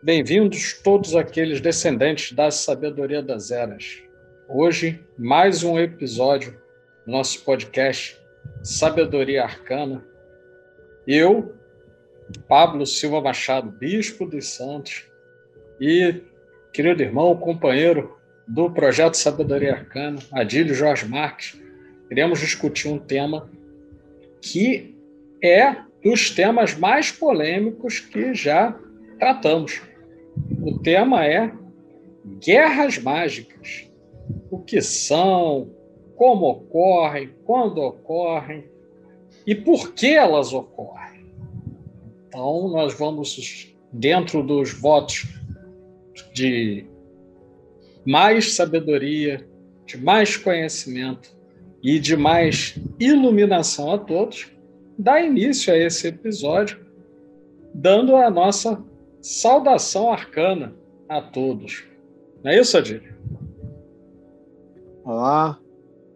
Bem-vindos todos aqueles descendentes da sabedoria das eras. Hoje, mais um episódio do nosso podcast Sabedoria Arcana. Eu, Pablo Silva Machado, Bispo dos Santos, e querido irmão, companheiro do projeto Sabedoria Arcana, Adílio Jorge Marques, iremos discutir um tema que é dos temas mais polêmicos que já tratamos. O tema é guerras mágicas. O que são, como ocorrem, quando ocorrem e por que elas ocorrem. Então, nós vamos, dentro dos votos de mais sabedoria, de mais conhecimento e de mais iluminação a todos, dar início a esse episódio, dando a nossa saudação arcana a todos. Não é isso, Adílio? Olá,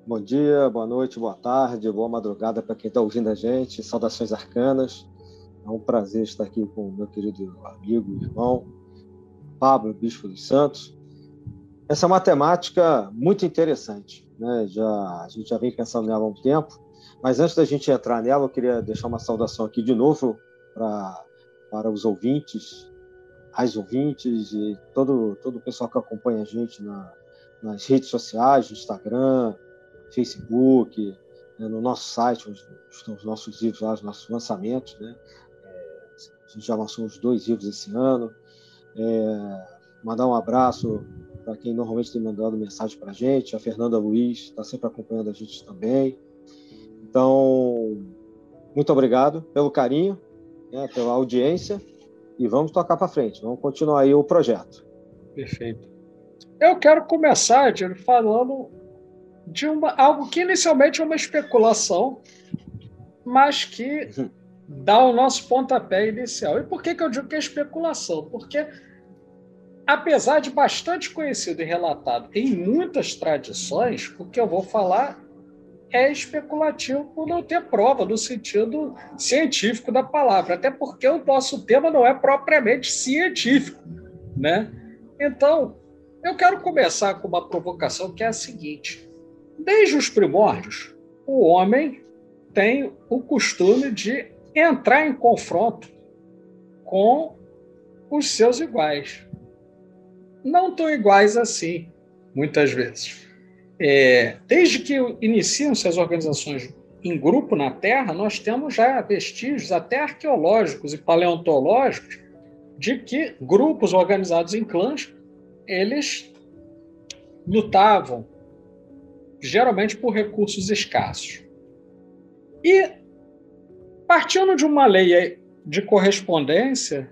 bom dia, boa noite, boa tarde, boa madrugada para quem está ouvindo a gente. Saudações arcanas. É um prazer estar aqui com o meu querido amigo irmão, Pablo Bispo dos Santos. Essa é uma temática muito interessante. Né? Já, a gente já vem pensando nela há um tempo, mas antes da gente entrar nela, eu queria deixar uma saudação aqui de novo pra, para os ouvintes, as ouvintes e todo, todo o pessoal que acompanha a gente na, nas redes sociais, no Instagram, Facebook, né? no nosso site, onde estão os nossos livros lá, os nossos lançamentos. Né? É, a gente já lançou uns dois livros esse ano. É, mandar um abraço para quem normalmente tem mandado mensagem para a gente, a Fernanda Luiz está sempre acompanhando a gente também. Então, muito obrigado pelo carinho, né, pela audiência e vamos tocar para frente, vamos continuar aí o projeto. Perfeito. Eu quero começar, Diego, falando de uma, algo que inicialmente é uma especulação, mas que. dá o nosso pontapé inicial. E por que, que eu digo que é especulação? Porque apesar de bastante conhecido e relatado em muitas tradições, o que eu vou falar é especulativo por não ter prova no sentido científico da palavra, até porque o nosso tema não é propriamente científico, né? Então, eu quero começar com uma provocação que é a seguinte: desde os primórdios, o homem tem o costume de entrar em confronto com os seus iguais não tão iguais assim, muitas vezes. É, desde que iniciam-se as organizações em grupo na Terra, nós temos já vestígios até arqueológicos e paleontológicos de que grupos organizados em clãs eles lutavam geralmente por recursos escassos. E partindo de uma lei de correspondência,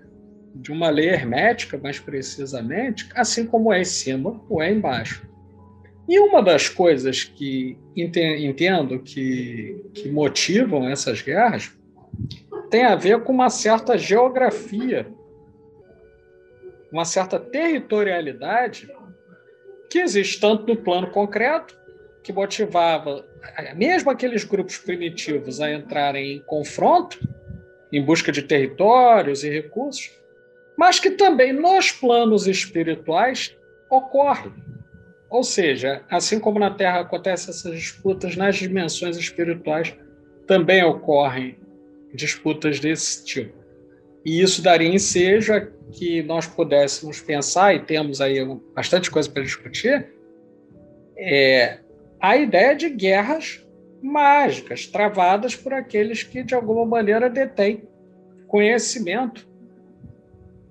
de uma lei hermética, mais precisamente, assim como é em cima ou é embaixo. E uma das coisas que entendo que, que motivam essas guerras tem a ver com uma certa geografia, uma certa territorialidade que existe tanto no plano concreto, que motivava mesmo aqueles grupos primitivos a entrarem em confronto em busca de territórios e recursos, mas que também nos planos espirituais ocorre. Ou seja, assim como na Terra acontecem essas disputas, nas dimensões espirituais também ocorrem disputas desse tipo. E isso daria ensejo a que nós pudéssemos pensar, e temos aí bastante coisa para discutir, é a ideia de guerras mágicas, travadas por aqueles que, de alguma maneira, detêm conhecimento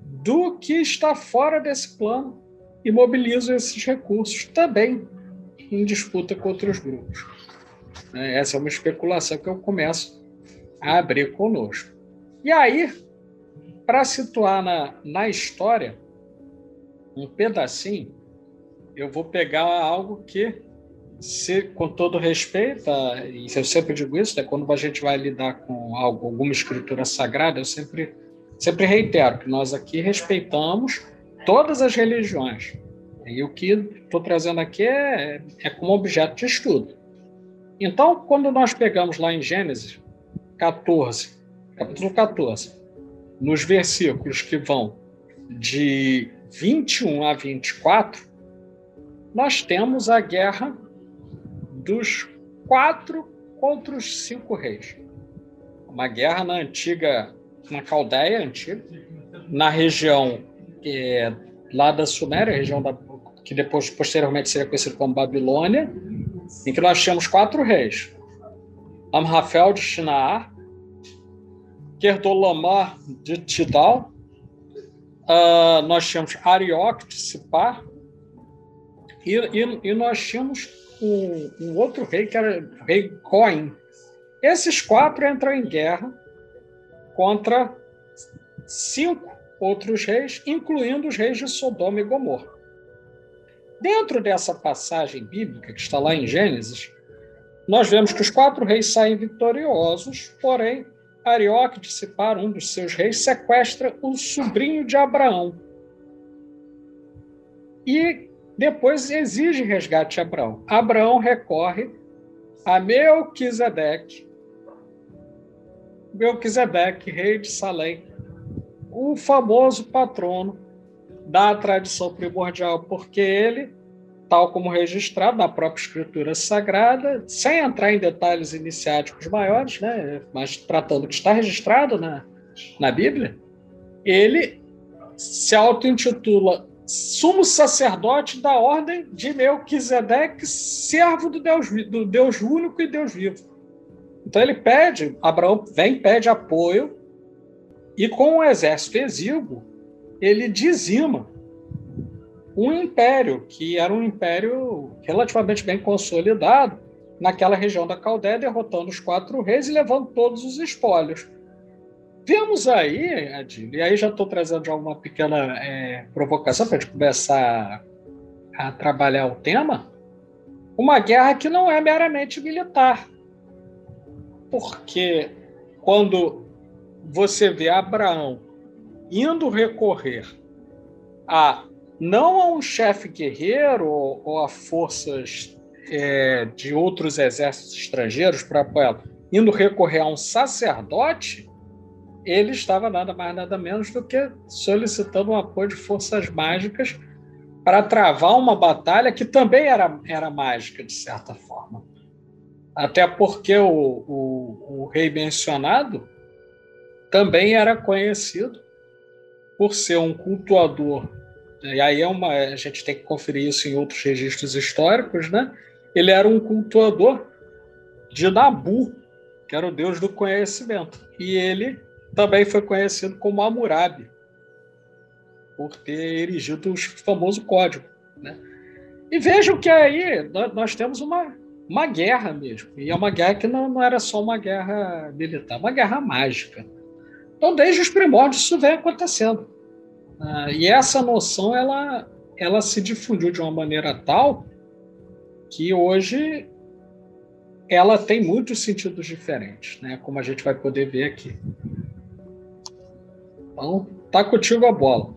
do que está fora desse plano e mobilizam esses recursos também em disputa com outros grupos. É, essa é uma especulação que eu começo a abrir conosco. E aí, para situar na, na história um pedacinho, eu vou pegar algo que, se, com todo respeito, e eu sempre digo isso, né, quando a gente vai lidar com algo, alguma escritura sagrada, eu sempre Sempre reitero que nós aqui respeitamos todas as religiões. E o que estou trazendo aqui é, é como objeto de estudo. Então, quando nós pegamos lá em Gênesis 14, capítulo 14, nos versículos que vão de 21 a 24, nós temos a guerra dos quatro contra os cinco reis. Uma guerra na antiga, na Caldeia antiga, na região é, lá da Suméria, região da, que depois posteriormente seria conhecida como Babilônia, em que nós tínhamos quatro reis: Amrafel de Shinaar, Kerdolamar de Tidal, uh, nós tínhamos Arioque de Sipar, e, e, e, nós tínhamos um, outro rei que era o rei Coin. Esses quatro entram em guerra contra cinco outros reis, incluindo os reis de Sodoma e Gomorra. Dentro dessa passagem bíblica que está lá em Gênesis, nós vemos que os quatro reis saem vitoriosos, porém Arioque de Sipar, um dos seus reis, sequestra o sobrinho de Abraão. E depois exige resgate de Abraão. Abraão recorre a Melquisedeque, Melquisedeque, rei de Salém, o famoso patrono da tradição primordial, porque ele, tal como registrado na própria Escritura Sagrada, sem entrar em detalhes iniciáticos maiores, né, mas tratando que está registrado na, na Bíblia, ele se auto-intitula sumo sacerdote da ordem de Melquisedeque, servo do Deus, do Deus único e Deus vivo. Então ele pede, Abraão vem, pede apoio, e com um exército exíguo, ele dizima um império, que era um império relativamente bem consolidado naquela região da Caldeia, derrotando os quatro reis e levando todos os espólios. Vemos aí, Adilho, e aí já estou trazendo uma pequena é, provocação para a gente começar a trabalhar o tema, uma guerra que não é meramente militar. Porque quando você vê Abraão indo recorrer a não a um chefe guerreiro ou, ou a forças é, de outros exércitos estrangeiros para apoiá-lo, indo recorrer a um sacerdote, ele estava nada mais nada menos do que solicitando o apoio de forças mágicas para travar uma batalha que também era, era mágica, de certa forma. Até porque o, o, o rei mencionado também era conhecido por ser um cultuador. E aí é uma, a gente tem que conferir isso em outros registros históricos, né? Ele era um cultuador de Nabu, que era o deus do conhecimento. E ele também foi conhecido como Hammurabi, por ter erigido o famoso código. Né? E vejam que aí nós temos uma, uma guerra mesmo. E é uma guerra que não, não era só uma guerra militar, uma guerra mágica. Então, desde os primórdios, isso vem acontecendo. Ah, e essa noção ela, ela se difundiu de uma maneira tal que hoje ela tem muitos sentidos diferentes, né? como a gente vai poder ver aqui. Então, tá contigo a bola.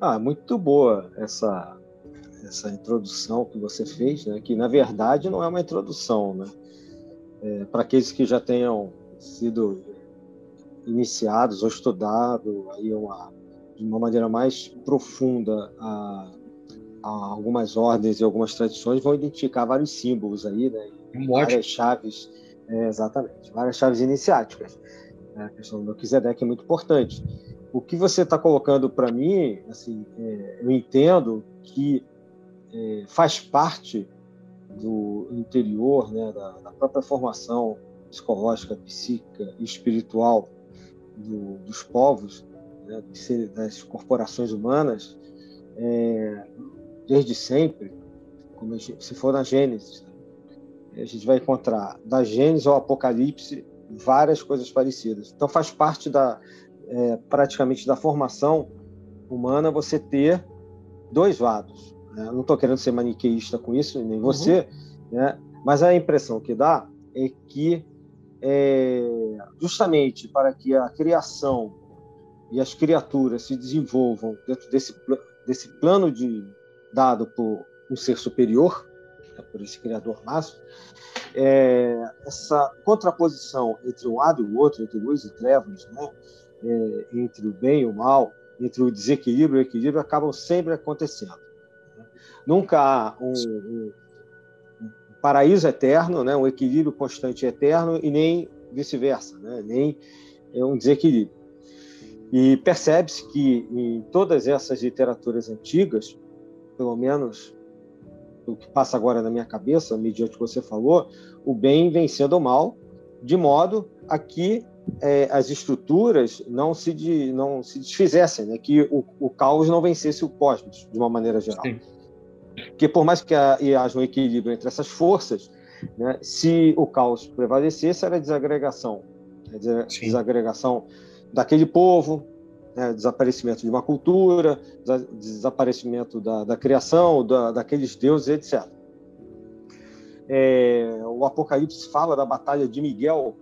Ah, muito boa essa essa introdução que você fez, né? Que na verdade não é uma introdução, né? É, Para aqueles que já tenham sido iniciados ou estudado aí uma de uma maneira mais profunda a, a algumas ordens e algumas tradições vão identificar vários símbolos aí, né? várias chaves, é, exatamente, várias chaves iniciáticas. Né? A questão do Melquisedeque é muito importante. O que você está colocando para mim, assim, é, eu entendo que é, faz parte do interior, né, da, da, própria formação psicológica, psíquica e espiritual do, dos povos, né, das corporações humanas, é, desde sempre, como gente, se for na Gênesis, né, a gente vai encontrar da Gênesis ao Apocalipse várias coisas parecidas. Então faz parte da é, praticamente da formação humana você ter dois lados. Né? Não estou querendo ser maniqueísta com isso, nem uhum. você, né? mas a impressão que dá é que é, justamente para que a criação e as criaturas se desenvolvam dentro desse, desse plano de dado por um ser superior, né, por esse criador máximo, é, essa contraposição entre um lado e o outro, entre luz e trevas, né, é, entre o bem e o mal, entre o desequilíbrio e o equilíbrio, acabam sempre acontecendo. Né? Nunca há um, um, paraíso eterno, né, um equilíbrio constante e eterno, e nem vice-versa, né, nem um desequilíbrio. E percebe-se que em todas essas literaturas antigas, pelo menos o que passa agora na minha cabeça, mediante o que você falou, o bem vencendo o mal, de modo a que é, as estruturas não se, de, não se desfizessem, né? que o, o, caos não vencesse o cosmos, de uma maneira geral. Sim. Porque por mais que haja um equilíbrio entre essas forças, né, se o caos prevalecesse, era desagregação. Né? Desagregação daquele povo, né, desaparecimento de uma cultura, desaparecimento da, da criação, da, daqueles deuses, etc. É, o Apocalipse fala da batalha de Miguel,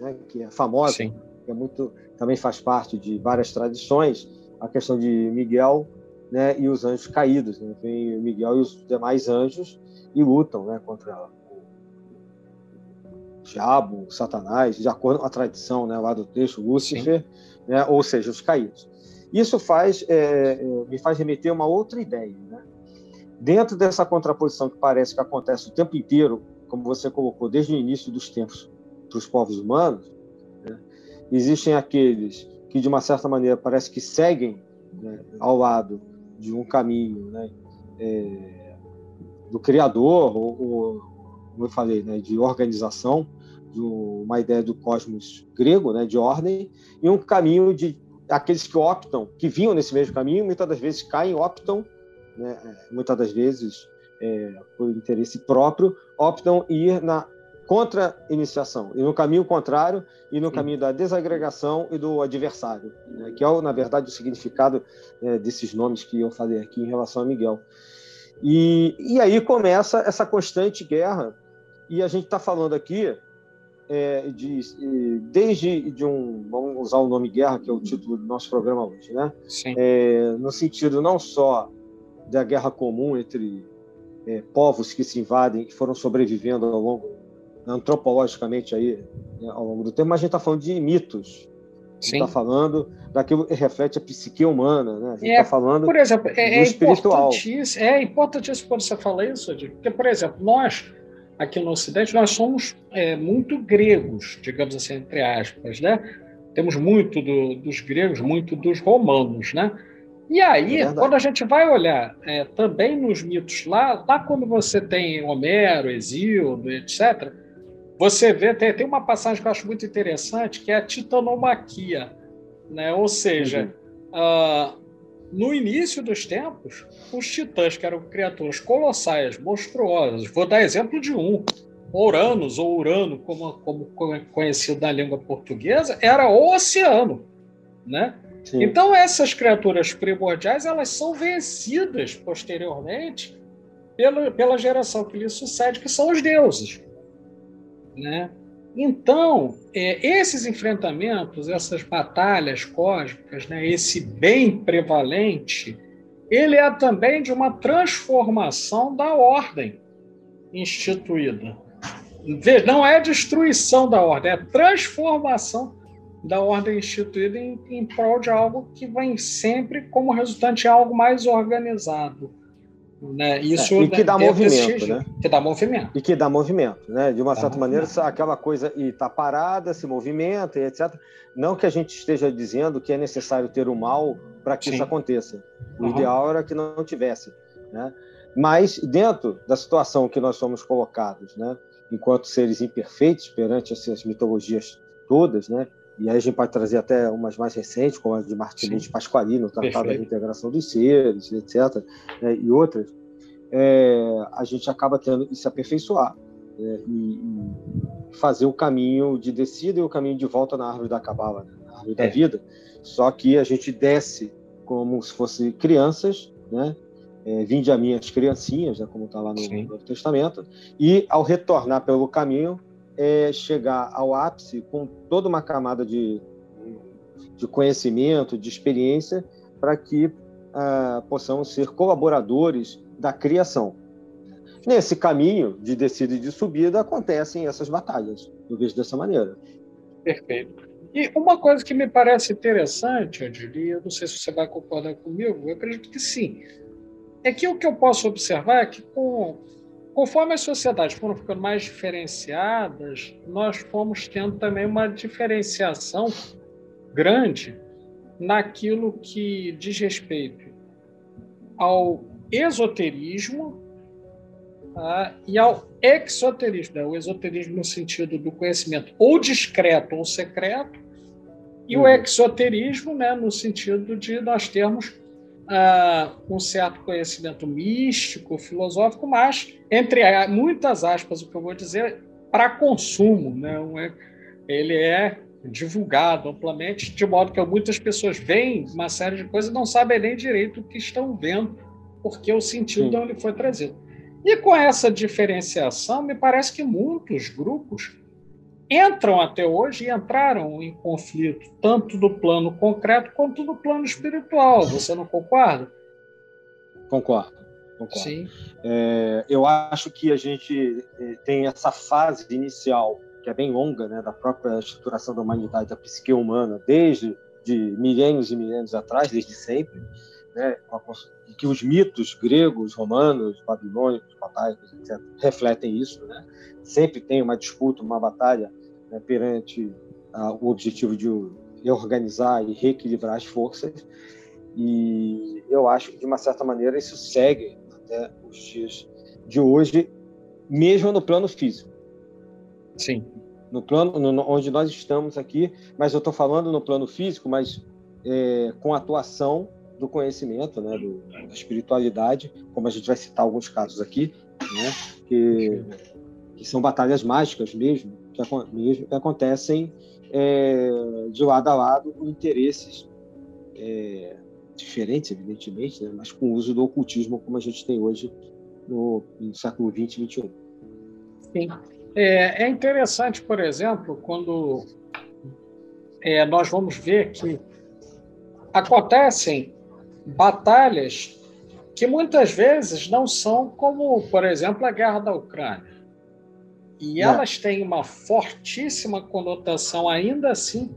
né, que é famosa, Sim. que é muito, também faz parte de várias tradições, a questão de Miguel né, e os anjos caídos. Né? Vem Miguel e os demais anjos e lutam né, contra o diabo, Satanás, de acordo com a tradição né, lá do texto, Lúcifer. Sim né? ou seja, os caídos. Isso faz, é, é, me faz remeter a uma outra ideia. Né? Dentro dessa contraposição que parece que acontece o tempo inteiro, como você colocou, desde o início dos tempos para os povos humanos, né? existem aqueles que, de uma certa maneira, parece que seguem né, ao lado de um caminho né, é, do Criador, ou, ou, como eu falei, né, de organização, de uma ideia do cosmos grego, né, de ordem, e um caminho de aqueles que optam, que vinham nesse mesmo caminho, muitas das vezes caem, optam, né, muitas das vezes é, por interesse próprio, optam ir na contra-iniciação, e no caminho contrário, e no caminho da desagregação e do adversário, né, que é, na verdade, o significado é, desses nomes que eu falei aqui em relação a Miguel. E, e aí começa essa constante guerra, e a gente está falando aqui é, de, desde de um, vamos usar o nome guerra, que é o título do nosso programa hoje, né? É, no sentido não só da guerra comum entre é, povos que se invadem, que foram sobrevivendo ao longo, antropologicamente aí, né, ao longo do tempo, mas a gente está falando de mitos. A gente está falando daquilo que reflete a psique humana, né? A gente está é, falando por exemplo, é, do é espiritual. Importantíssimo, é importantíssimo quando você fala isso, porque, por exemplo, nós aqui no Ocidente, nós somos é, muito gregos, digamos assim, entre aspas, né? Temos muito do, dos gregos, muito dos romanos, né? E aí, é quando a gente vai olhar é, também nos mitos lá, lá quando você tem Homero, Exildo, etc., você vê, tem, tem uma passagem que eu acho muito interessante, que é a titanomaquia, né? Ou seja, uhum. uh, no início dos tempos, os titãs, que eram criaturas colossais, monstruosas, vou dar exemplo de um, Uranus, ou Urano, como, como é conhecido na língua portuguesa, era o oceano. Né? Então, essas criaturas primordiais elas são vencidas posteriormente pela, pela geração que lhe sucede, que são os deuses. Né? Então, é, esses enfrentamentos, essas batalhas cósmicas, né, esse bem prevalente, ele é também de uma transformação da ordem instituída. Não é destruição da ordem, é transformação da ordem instituída em, em prol de algo que vem sempre como resultante de algo mais organizado. Né? Isso é, e que dá movimento, né? Que dá movimento. E que dá movimento, né? De uma dá certa movimento. maneira, aquela coisa e está parada, se movimenta e etc. Não que a gente esteja dizendo que é necessário ter o mal para que Sim. isso aconteça. O uhum. ideal era que não tivesse, né? Mas dentro da situação que nós somos colocados, né? Enquanto seres imperfeitos perante essas mitologias todas, né? E aí a gente pode trazer até umas mais recentes, como a de Martinez de Pasqualini, o Tratado da Integração dos Seres, etc., né, e outras, é, a gente acaba tendo que se aperfeiçoar né, e, e, fazer o caminho de descida e o caminho de volta na árvore da cabala, né, na árvore é. da vida. Só que a gente desce como se fosse crianças, né? É, vinde a minhas criancinhas, né, como está lá no Sim. Novo Testamento, e ao retornar pelo caminho, é chegar ao ápice com toda uma camada de de conhecimento, de experiência, para que ah, possamos ser colaboradores da criação. Nesse caminho de descida e de subida acontecem essas batalhas. Eu vejo dessa maneira. Perfeito. E uma coisa que me parece interessante, eu diria, não sei se você vai concordar comigo, eu acredito que sim, é que o que eu posso observar é que com, conforme as sociedades foram ficando mais diferenciadas, nós fomos tendo também uma diferenciação grande naquilo que diz respeito ao esoterismo tá? e ao exoterismo, né? o esoterismo no sentido do conhecimento ou discreto ou secreto, e uhum. o exoterismo né, no sentido de nós termos uh, um certo conhecimento místico, filosófico, mas, entre muitas aspas, o que eu vou dizer, para consumo. Né? Ele é divulgado amplamente, de modo que muitas pessoas veem uma série de coisas e não sabem nem direito o que estão vendo, porque o sentido não lhe foi trazido. E com essa diferenciação, me parece que muitos grupos entram até hoje e entraram em conflito, tanto do plano concreto quanto do plano espiritual. Você não concorda? Concordo. concordo. Sim. É, eu acho que a gente é, tem essa fase inicial, que é bem longa, né, da própria estruturação da humanidade, da psique humana, desde de milênios e milênios atrás, desde sempre, né, que os mitos gregos, romanos, babilônicos, bataicos, etc., refletem isso. Né? Sempre tem uma disputa, uma batalha né, perante ah, o objetivo de reorganizar e reequilibrar as forças. E eu acho que, de uma certa maneira, isso segue até os dias de hoje, mesmo no plano físico. Sim. No plano no, onde nós estamos aqui, mas eu estou falando no plano físico, mas é, com atuação do conhecimento, né, do, da espiritualidade, como a gente vai citar alguns casos aqui, né, que, que são batalhas mágicas mesmo, que, mesmo, que acontecem é, de lado a lado com interesses é, diferentes, evidentemente, né, mas com o uso do ocultismo como a gente tem hoje no, no século XX e XXI. Sim. É, é interessante, por exemplo, quando é, nós vamos ver que acontecem batalhas que muitas vezes não são como, por exemplo, a guerra da Ucrânia. E não. elas têm uma fortíssima conotação, ainda assim,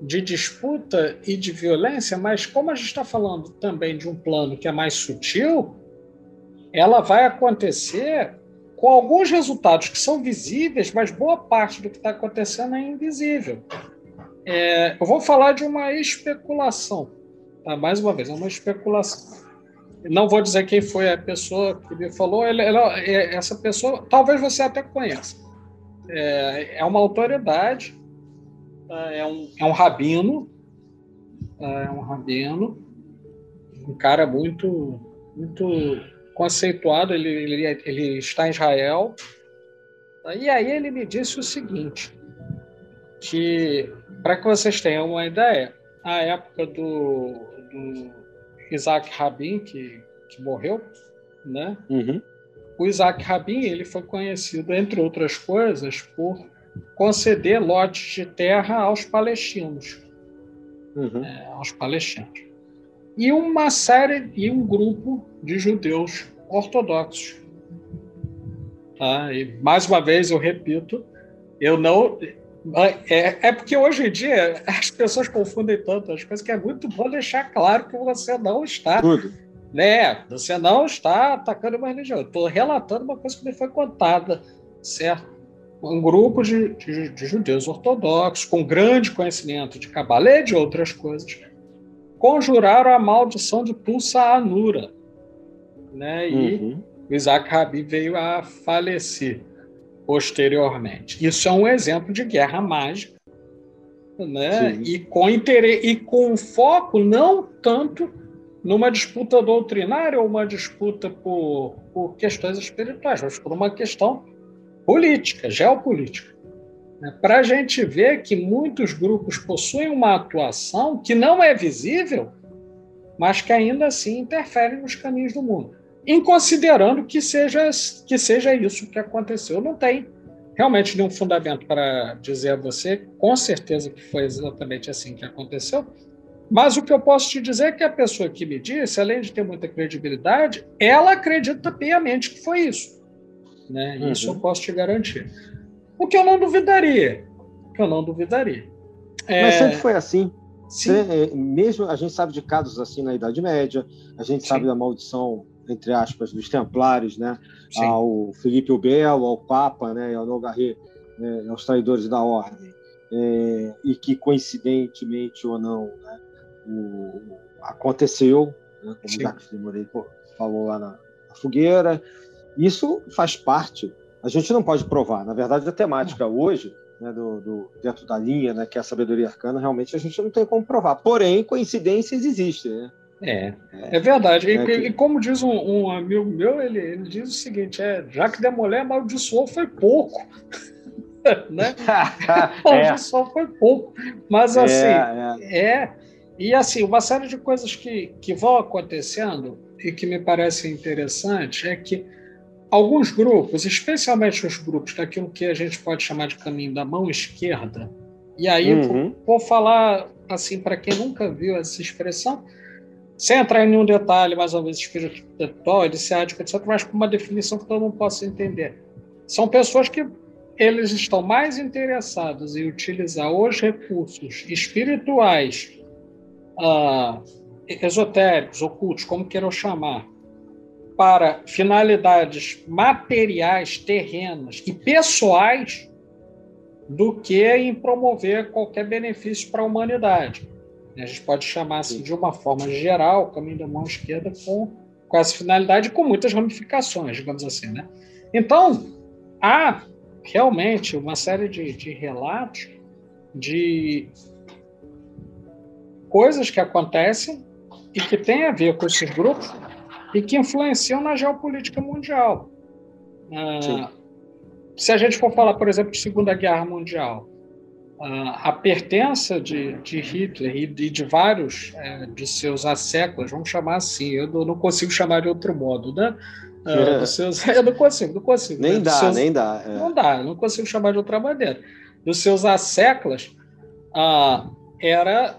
de disputa e de violência, mas como a gente está falando também de um plano que é mais sutil, ela vai acontecer com alguns resultados que são visíveis, mas boa parte do que está acontecendo é invisível. É, eu vou falar de uma especulação. Tá? Mais uma vez, é uma especulação. Não vou dizer quem foi a pessoa que me falou. Ela, ela, é, essa pessoa, talvez você até conheça. É, é uma autoridade, tá? é, um, é um rabino, tá? é um rabino, um cara muito, muito conceituado. Ele, ele, ele está em Israel. Tá? E aí ele me disse o seguinte, que para que vocês tenham uma ideia, a época do, do Isaac Rabin, que, que morreu, né? Uhum. O Isaac Rabin ele foi conhecido, entre outras coisas, por conceder lotes de terra aos palestinos, uhum. é, aos palestinos, e uma série e um grupo de judeus ortodoxos. Tá? E mais uma vez eu repito, eu não é, é porque hoje em dia as pessoas confundem tanto as coisas que é muito bom deixar claro que você não está. Tudo. Né? Você não está atacando uma religião. Estou relatando uma coisa que me foi contada, certo? Um grupo de, de, de judeus ortodoxos, com grande conhecimento de Kabbalah e de outras coisas, conjuraram a maldição de Tulsa Anura. Né? E uhum. Isaac Rabi veio a falecer posteriormente. Isso é um exemplo de guerra mágica, né? E com interesse e com foco não tanto numa disputa doutrinária ou uma disputa por, por questões espirituais, mas por uma questão política, geopolítica. Né? Para a gente ver que muitos grupos possuem uma atuação que não é visível, mas que ainda assim interfere nos caminhos do mundo em considerando que seja, que seja isso que aconteceu. Não tem realmente nenhum fundamento para dizer a você, com certeza que foi exatamente assim que aconteceu, mas o que eu posso te dizer é que a pessoa que me disse, além de ter muita credibilidade, ela acredita piamente que foi isso. Né? Uhum. Isso eu posso te garantir. O que eu não duvidaria. O que eu não duvidaria. É... Mas sempre foi assim. Sim. É, mesmo a gente sabe de casos assim na Idade Média, a gente Sim. sabe da maldição entre aspas dos Templários, né, Sim. ao Felipe o Belo, ao Papa, né, ao Nogarret, né, aos traidores da Ordem, é, e que coincidentemente ou não, né, o, aconteceu, né, como o Jacques Limorei falou lá na, na, fogueira. Isso faz parte. A gente não pode provar. Na verdade, a temática hoje né, do, do, dentro da linha, né, que é a sabedoria arcana, realmente a gente não tem como provar. Porém, coincidências existem. Né? É, é verdade. E, é e como diz um, um, amigo meu, ele, ele diz o seguinte: é, já que Demolé amaldiçoou foi pouco. né? amaldiçoou é. foi pouco. Mas é, assim, é, é. E assim, uma série de coisas que, que vão acontecendo e que me parecem interessantes é que alguns grupos, especialmente os grupos daquilo que a gente pode chamar de caminho da mão esquerda, e aí uhum. vou, vou falar assim para quem nunca viu essa expressão, sem entrar em nenhum detalhe, mais ou menos espiritual, iniciático, etc., mas com uma definição que todo mundo possa entender. São pessoas que eles estão mais interessados em utilizar os recursos espirituais, uh, esotéricos, ocultos, como queiram chamar, para finalidades materiais, terrenas e pessoais do que em promover qualquer benefício para a humanidade. A gente pode chamar assim de uma forma geral o caminho da mão esquerda com, com essa finalidade com muitas ramificações, digamos assim. Né? Então, há realmente uma série de, de relatos de coisas que acontecem e que têm a ver com esses grupos e que influenciam na geopolítica mundial. Ah, se a gente for falar, por exemplo, de Segunda Guerra Mundial, a pertença de, de Hitler e de, de vários é, de seus asseclas, vamos chamar assim, eu não consigo chamar de outro modo, né? Uh, seus, eu não consigo, não consigo. Nem né? dá, seus, nem dá. É. Não dá, não consigo chamar de outra maneira. Dos seus asseclas, uh, era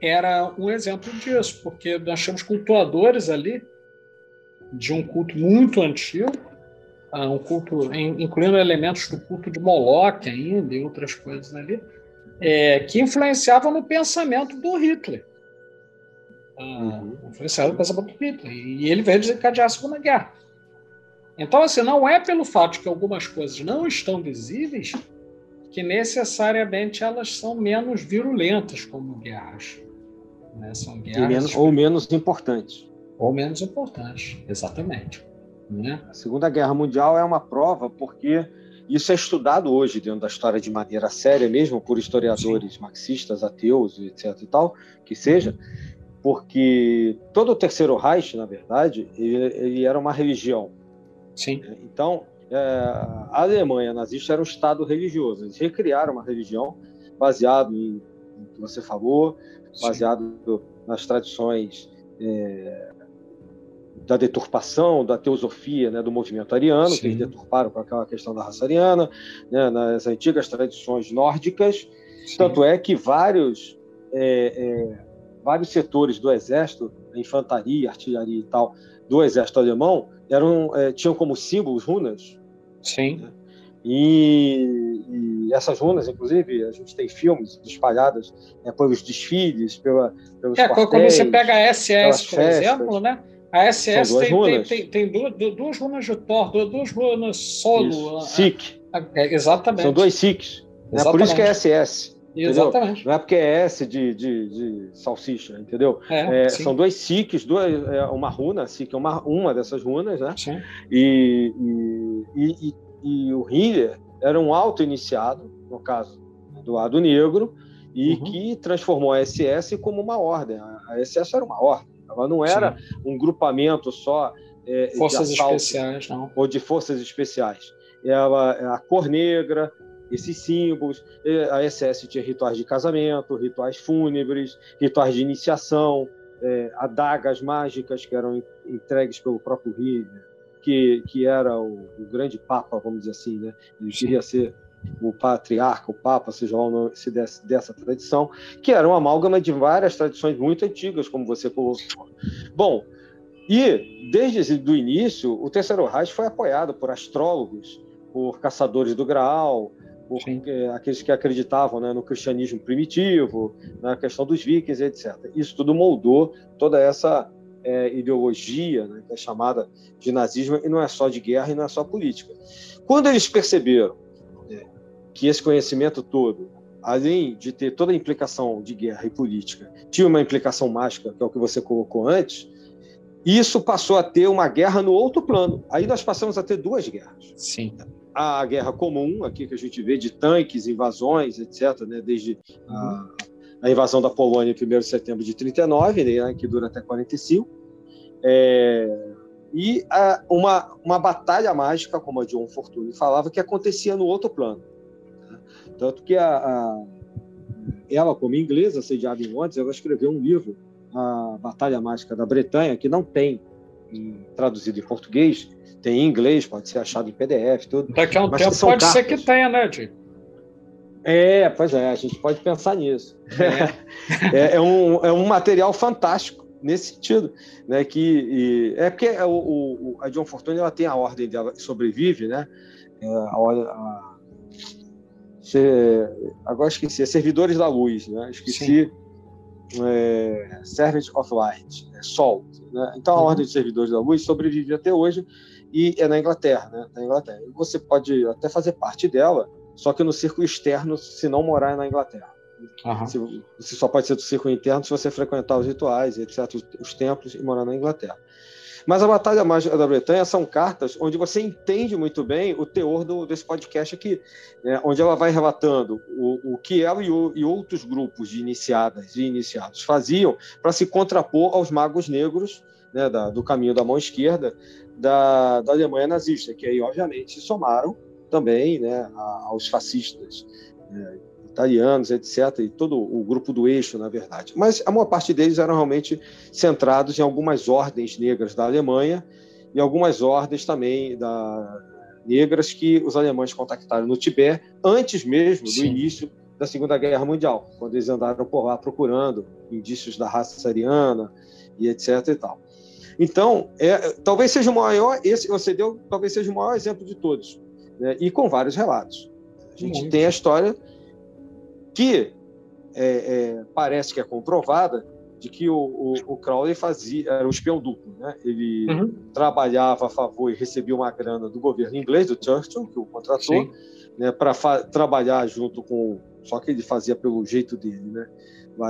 era um exemplo disso, porque nós temos cultuadores ali de um culto muito antigo, uh, um culto incluindo elementos do culto de Moloch ainda e outras coisas ali, é, que influenciavam no pensamento do Hitler. Uh, uhum. Influenciavam no pensamento do Hitler. E ele veio desencadear a Segunda Guerra. Então, assim, não é pelo fato de que algumas coisas não estão visíveis que necessariamente elas são menos virulentas como guerras. Né? São guerras menos, ou menos importantes. Ou menos importantes, exatamente. Né? A Segunda Guerra Mundial é uma prova porque isso é estudado hoje dentro da história de maneira séria mesmo por historiadores Sim. marxistas, ateus, etc. e tal, que seja, porque todo o Terceiro Reich, na verdade, ele, ele era uma religião. Sim. Então, é, a Alemanha nazista era um estado religioso. Eles recriaram uma religião baseado em, em que você falou, baseado Sim. nas tradições é, da deturpação da teosofia né, do movimento ariano, Sim. que eles deturparam com aquela questão da raça ariana, né, nas antigas tradições nórdicas. Sim. Tanto é que vários, é, é, vários setores do exército, infantaria, artilharia e tal, do exército alemão, eram, é, tinham como símbolos runas. Sim. Né? E, e, essas runas, inclusive, a gente tem filmes espalhadas né, pelos desfiles, pela, pelos é, quartéis, quando você pega a SS, por exemplo, né? A SS tem, tem, tem, tem, duas, duas runas de Thor, duas runas solo. SIC. É, exatamente. São dois SICs. É por isso que é SS. Exatamente. Entendeu? Não é porque é S de, de, de salsicha, entendeu? É, é, são dois SICs, duas, é uma runa, SIC é uma, uma dessas runas, né? Sim. E, e, e, e o Hitler era um auto-iniciado, no caso do lado negro, e uhum. que transformou a SS como uma ordem. A SS era uma ordem. Ela não era Sim. um grupamento só é, forças especiais, não. ou de forças especiais. Ela, a cor negra, esses símbolos. A SS tinha rituais de casamento, rituais fúnebres, rituais de iniciação, é, adagas mágicas que eram entregues pelo próprio Hitler, que, que era o, o, grande papa, vamos dizer assim, né? Ele queria ser o patriarca, o papa, seja lá o nome se desse, dessa tradição, que era uma amálgama de várias tradições muito antigas, como você colocou. Bom, e desde o início, o Terceiro Reich foi apoiado por astrólogos, por caçadores do Graal, por eh, aqueles que acreditavam né, no cristianismo primitivo, na questão dos vikings, etc. Isso tudo moldou toda essa é, ideologia, né, que é chamada de nazismo, e não é só de guerra e não é só política. Quando eles perceberam que esse conhecimento todo, além de ter toda a implicação de guerra e política, tinha uma implicação mágica, que é o que você colocou antes, isso passou a ter uma guerra no outro plano. Aí nós passamos a ter duas guerras. Sim. A guerra comum, aqui que a gente vê de tanques, invasões, etc., né, desde a, a invasão da Polônia em 1 de setembro de 39, né, que dura até 45, é, e a, uma, uma batalha mágica, como a John Fortune falava, que acontecia no outro plano. Tanto que a, a, ela, como inglesa, sediada em Londres, ela escreveu um livro a Batalha Mágica da Bretanha, que não tem em, traduzido em português, tem em inglês, pode ser achado em PDF, tudo. Daqui a um tempo pode cartas. ser que tenha, né, Diego? É, pois é, a gente pode pensar nisso. É, é, é um, é um material fantástico nesse sentido, né? Que e, é porque o, o, a John Fortune ela tem a ordem dela sobrevive, né? É, a, a, a, agora esqueci, é servidores da luz, né? Esqueci. É, Servant of Light, é, Sol. Né? Então, a uhum. Ordem de Servidores da Luz sobrevive até hoje e é na Inglaterra. Né? Na Inglaterra. Você pode até fazer parte dela, só que no círculo externo, se não morar na Inglaterra. Uhum. Você só pode ser do círculo interno se você frequentar os rituais, etc., os, os templos e morar na Inglaterra. Mas a Batalha Mágica da Bretanha são cartas onde você entende muito bem o teor do, desse podcast aqui, né? onde ela vai relatando o, o que ela e, o, e, outros grupos de iniciadas e iniciados faziam para se contrapor aos magos negros né, da, do caminho da mão esquerda da, da Alemanha nazista, que aí, obviamente, somaram também né, aos fascistas. Né? Italianos, etc., e todo o grupo do eixo, na verdade. Mas a maior parte deles eram realmente centrados em algumas ordens negras da Alemanha e algumas ordens também da, negras que os alemães contactaram no Tibete antes mesmo Sim. do início da Segunda Guerra Mundial, quando eles andaram por lá procurando indícios da raça ariana e etc. e tal. Então, é, talvez seja o maior, esse você deu, talvez seja o maior exemplo de todos, né? e com vários relatos. A gente Muito. tem a história que é, é, parece que é comprovada de que o, o, o, Crowley fazia era um espião duplo, né? Ele uhum. trabalhava a favor e recebia uma grana do governo inglês, do Churchill, que o contratou, né, para trabalhar junto com só que ele fazia pelo jeito dele, né?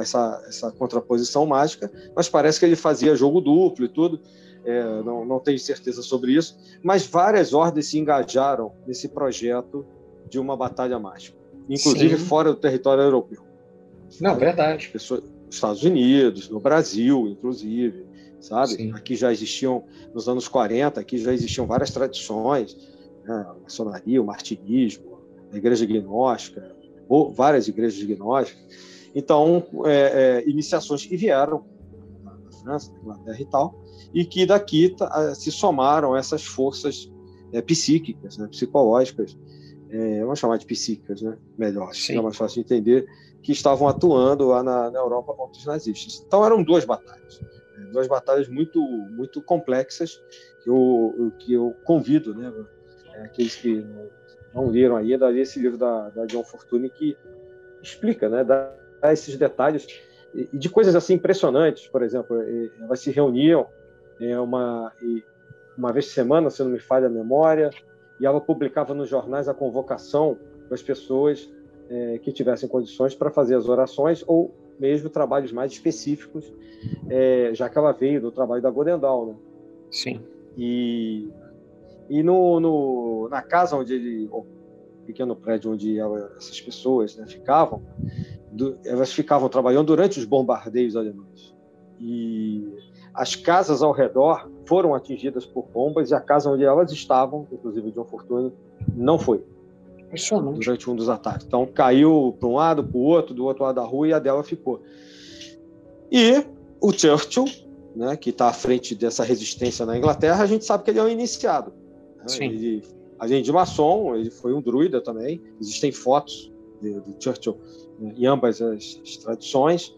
Essa, essa contraposição mágica, mas parece que ele fazia jogo duplo e tudo. É, não, não tenho certeza sobre isso, mas várias ordens se engajaram nesse projeto de uma batalha mágica inclusive Sim. fora do território europeu. Não, verdade. Pessoas, Estados Unidos, no Brasil, inclusive, sabe? Sim. Aqui já existiam, nos anos 40, aqui já existiam várias tradições, né? a maçonaria, o martinismo, a igreja gnóstica, ou várias igrejas gnósticas. Então, é, é, iniciações que vieram da França, da Inglaterra e tal, e que daqui tá, se somaram essas forças é, psíquicas, né, psicológicas, é, vamos chamar de psíquicas, né? melhor, é mais fácil de entender, que estavam atuando lá na, na Europa contra os nazistas. Então eram duas batalhas, né? duas batalhas muito, muito complexas que eu, que eu convido, né? É, aqueles que não leram ainda, a ler esse livro da, da John Fortune que explica, né? dá, dá esses detalhes e de coisas assim impressionantes, por exemplo, elas se reuniam é, uma, uma vez por semana, se não me falha a memória, e ela publicava nos jornais a convocação para as pessoas é, que tivessem condições para fazer as orações ou mesmo trabalhos mais específicos, é, já que ela veio do trabalho da Godendal, né? Sim. E, e no, no, na casa onde ele, o pequeno prédio onde ela, essas pessoas né, ficavam, do, elas ficavam trabalhando durante os bombardeios alemães. E as casas ao redor foram atingidas por bombas e a casa onde elas estavam, inclusive John Fortune, não foi. Durante um dos ataques. Então caiu para um lado, para o outro, do outro lado da rua e a dela ficou. E o Churchill, né, que está à frente dessa resistência na Inglaterra, a gente sabe que ele é um iniciado. Né? Ele, além de maçom, ele foi um druida também. Existem fotos de, de Churchill né, em ambas as, as tradições.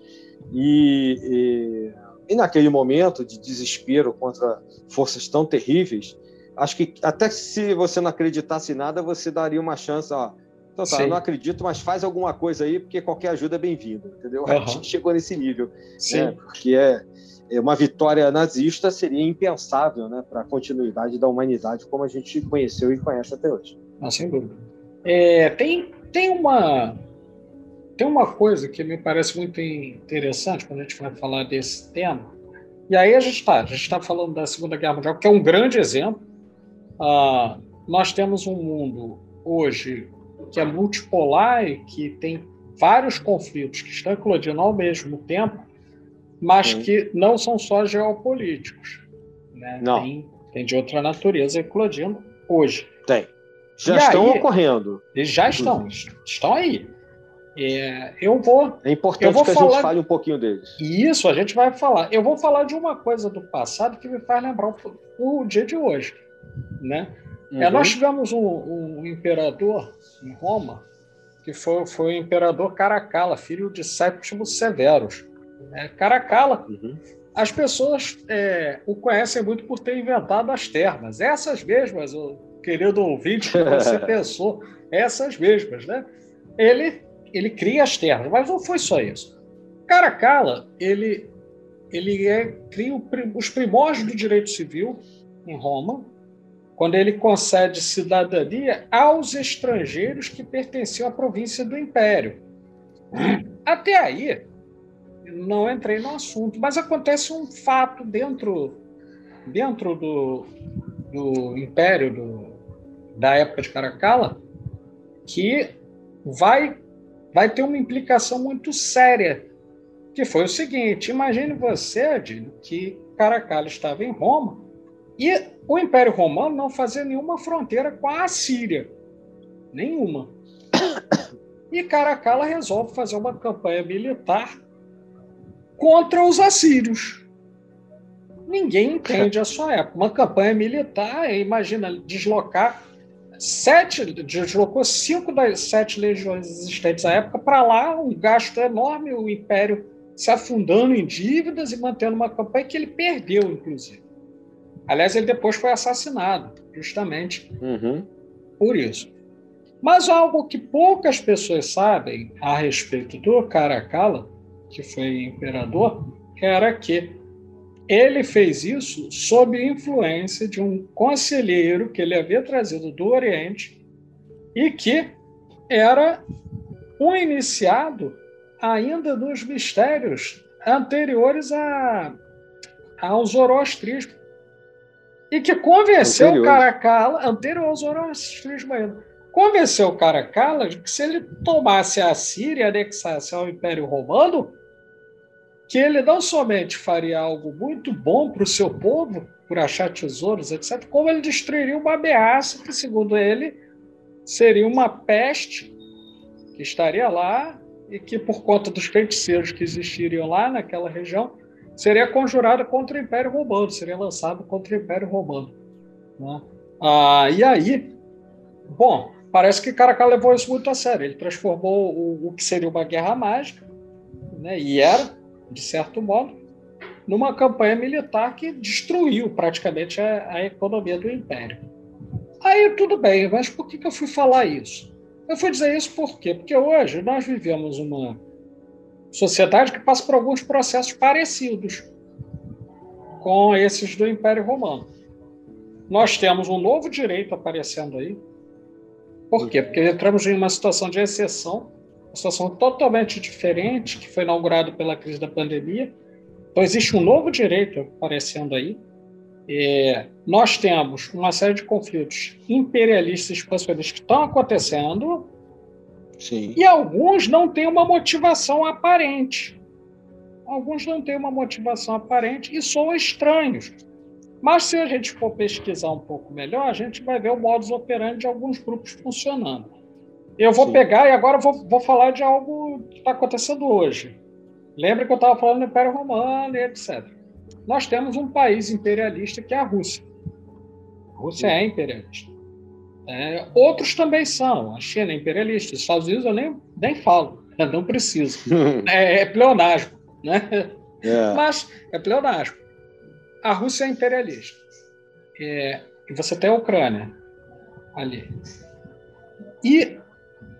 E, e, e, naquele momento de desespero contra forças tão terríveis, acho que até se você não acreditasse em nada, você daria uma chance, ó, então tá, não acredito, mas faz alguma coisa aí, porque qualquer ajuda é bem-vinda, entendeu? Uhum. A gente chegou nesse nível, Sim. Né? porque é, é, uma vitória nazista seria impensável né, para a continuidade da humanidade como a gente conheceu e conhece até hoje. Ah, sem dúvida. É, tem, tem, uma, tem uma coisa que me parece muito interessante quando a gente vai falar desse tema, e aí a gente está tá falando da Segunda Guerra Mundial, que é um grande exemplo. Ah, nós temos um mundo hoje que é multipolar e que tem vários conflitos que estão eclodindo ao mesmo tempo, mas Sim. que não são só geopolíticos. Né? Não. Tem, tem de outra natureza eclodindo hoje. Tem. Já e estão aí, ocorrendo. Eles já estão, estão aí. É, eu vou. É importante vou que a falar... gente fale um pouquinho deles. Isso, a gente vai falar. Eu vou falar de uma coisa do passado que me faz lembrar o, o dia de hoje. Né? É, uhum. É, nós tivemos um, um, imperador em Roma, que foi, foi o imperador Caracalla, filho de Séptimo Severus. É, Caracalla, uhum. as pessoas é, o conhecem muito por ter inventado as termas. Essas mesmas, o querido ouvinte que você pensou, essas mesmas, né? Ele, ele cria as termas, mas não foi só isso. Caracalla, ele, ele é, cria os primórdios do direito civil em Roma, quando ele concede cidadania aos estrangeiros que pertenciam à província do Império. Até aí, não entrei no assunto, mas acontece um fato dentro, dentro do, do Império, do, da época de Caracalla, que vai, vai ter uma implicação muito séria, que foi o seguinte, imagine você, Adílio, que Caracalla estava em Roma, e o Império Romano não fazia nenhuma fronteira com a Assíria. Nenhuma. E Caracalla resolve fazer uma campanha militar contra os assírios. Ninguém entende a sua época. Uma campanha militar, imagina deslocar sete, deslocou cinco das sete legiões existentes à época para lá, um gasto enorme, o império se afundando em dívidas e mantendo uma campanha que ele perdeu, inclusive. Aliás, ele depois foi assassinado, justamente uhum. por isso. Mas algo que poucas pessoas sabem a respeito do Caracalla, que foi imperador, era que ele fez isso sob influência de um conselheiro que ele havia trazido do Oriente e que era um iniciado ainda dos mistérios anteriores a, ao zoroastrismo e que convenceu anterior. o Caracalla, anterior ao zoroastrismo ainda, convenceu o Caracalla de que se ele tomasse a Síria e anexasse ao Império Romano, que ele não somente faria algo muito bom para o seu povo, por achar tesouros, etc., como ele destruiria uma ameaça que, segundo ele, seria uma peste que estaria lá e que, por conta dos feiticeiros que existiriam lá naquela região, seria conjurada contra o Império Romano, seria lançado contra o Império Romano. Né? Ah, e aí, bom, parece que Caracal levou isso muito a sério. Ele transformou o, o que seria uma guerra mágica, né, e era, de certo modo, numa campanha militar que destruiu praticamente a, a economia do Império. Aí tudo bem, mas por que, que eu fui falar isso? Eu fui dizer isso por quê? Porque hoje nós vivemos uma sociedade que passa por alguns processos parecidos com esses do Império Romano. Nós temos um novo direito aparecendo aí. Por quê? Porque entramos em uma situação de exceção, uma situação totalmente diferente, que foi inaugurada pela crise da pandemia. Então, existe um novo direito aparecendo aí. É, nós temos uma série de conflitos imperialistas e expansionistas que estão acontecendo, Sim. E alguns não têm uma motivação aparente. Alguns não têm uma motivação aparente e são estranhos. Mas se a gente for pesquisar um pouco melhor, a gente vai ver o modus operandi de alguns grupos funcionando. Eu vou Sim. pegar e agora vou, vou falar de algo que está acontecendo hoje. Lembra que eu estava falando do Império Romano e etc. nós temos um país imperialista que é a Rússia. A Rússia é imperialista. É, outros também são. A China é imperialista. Os Estados Unidos eu nem, nem falo. Não preciso. É, é pleonasmo. Né? É. Mas é pleonasmo. A Rússia é imperialista. É, e você tem a Ucrânia ali. E,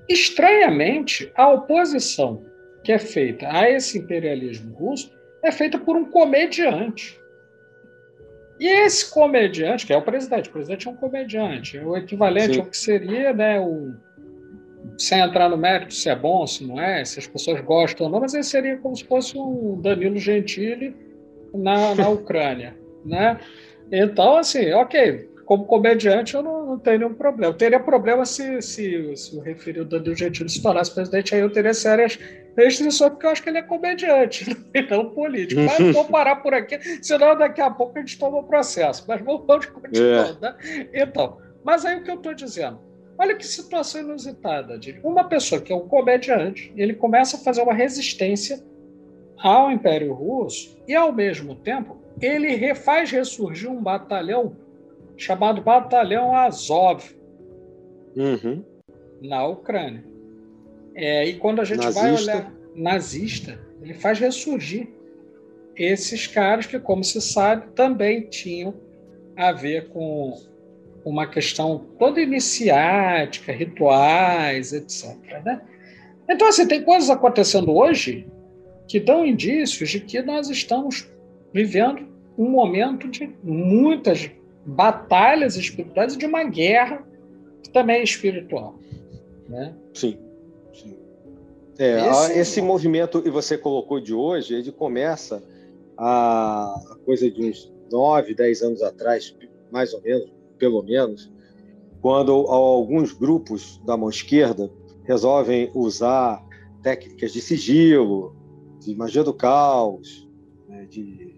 estranhamente, a oposição que é feita a esse imperialismo russo é feita por um comediante. E esse comediante, que é o presidente, o presidente é um comediante, o equivalente Sim. ao que seria, né, o, sem entrar no mérito se é bom, se não é, se as pessoas gostam ou não, mas ele seria como se fosse um Danilo Gentili na, na Ucrânia, né? Então, assim, ok, como comediante eu não, não tenho nenhum problema. Eu teria problema se, se, se o referido Danilo Gentili se tornasse presidente, aí eu teria sérias restrições, porque eu acho que ele é comediante, não político. Mas vou parar por aqui, senão daqui a pouco a gente toma o processo. Mas vamos continuar. É. Né? Então, mas aí o que eu estou dizendo? Olha que situação inusitada. De uma pessoa que é um comediante, ele começa a fazer uma resistência ao Império Russo e, ao mesmo tempo, ele refaz ressurgir um batalhão chamado Batalhão Azov uhum. na Ucrânia. É, e quando a gente nazista. vai olhar nazista, ele faz ressurgir esses caras que, como se sabe, também tinham a ver com uma questão toda iniciática, rituais, etc. Né? Então, assim, tem coisas acontecendo hoje que dão indícios de que nós estamos vivendo um momento de muitas batalhas espirituais e de uma guerra que também é espiritual. Né? Sim. sim. É, esse, esse movimento que você colocou de hoje, ele começa a coisa de uns nove, dez anos atrás, mais ou menos, pelo menos, quando alguns grupos da mão esquerda resolvem usar técnicas de sigilo, de magia do caos, né, de,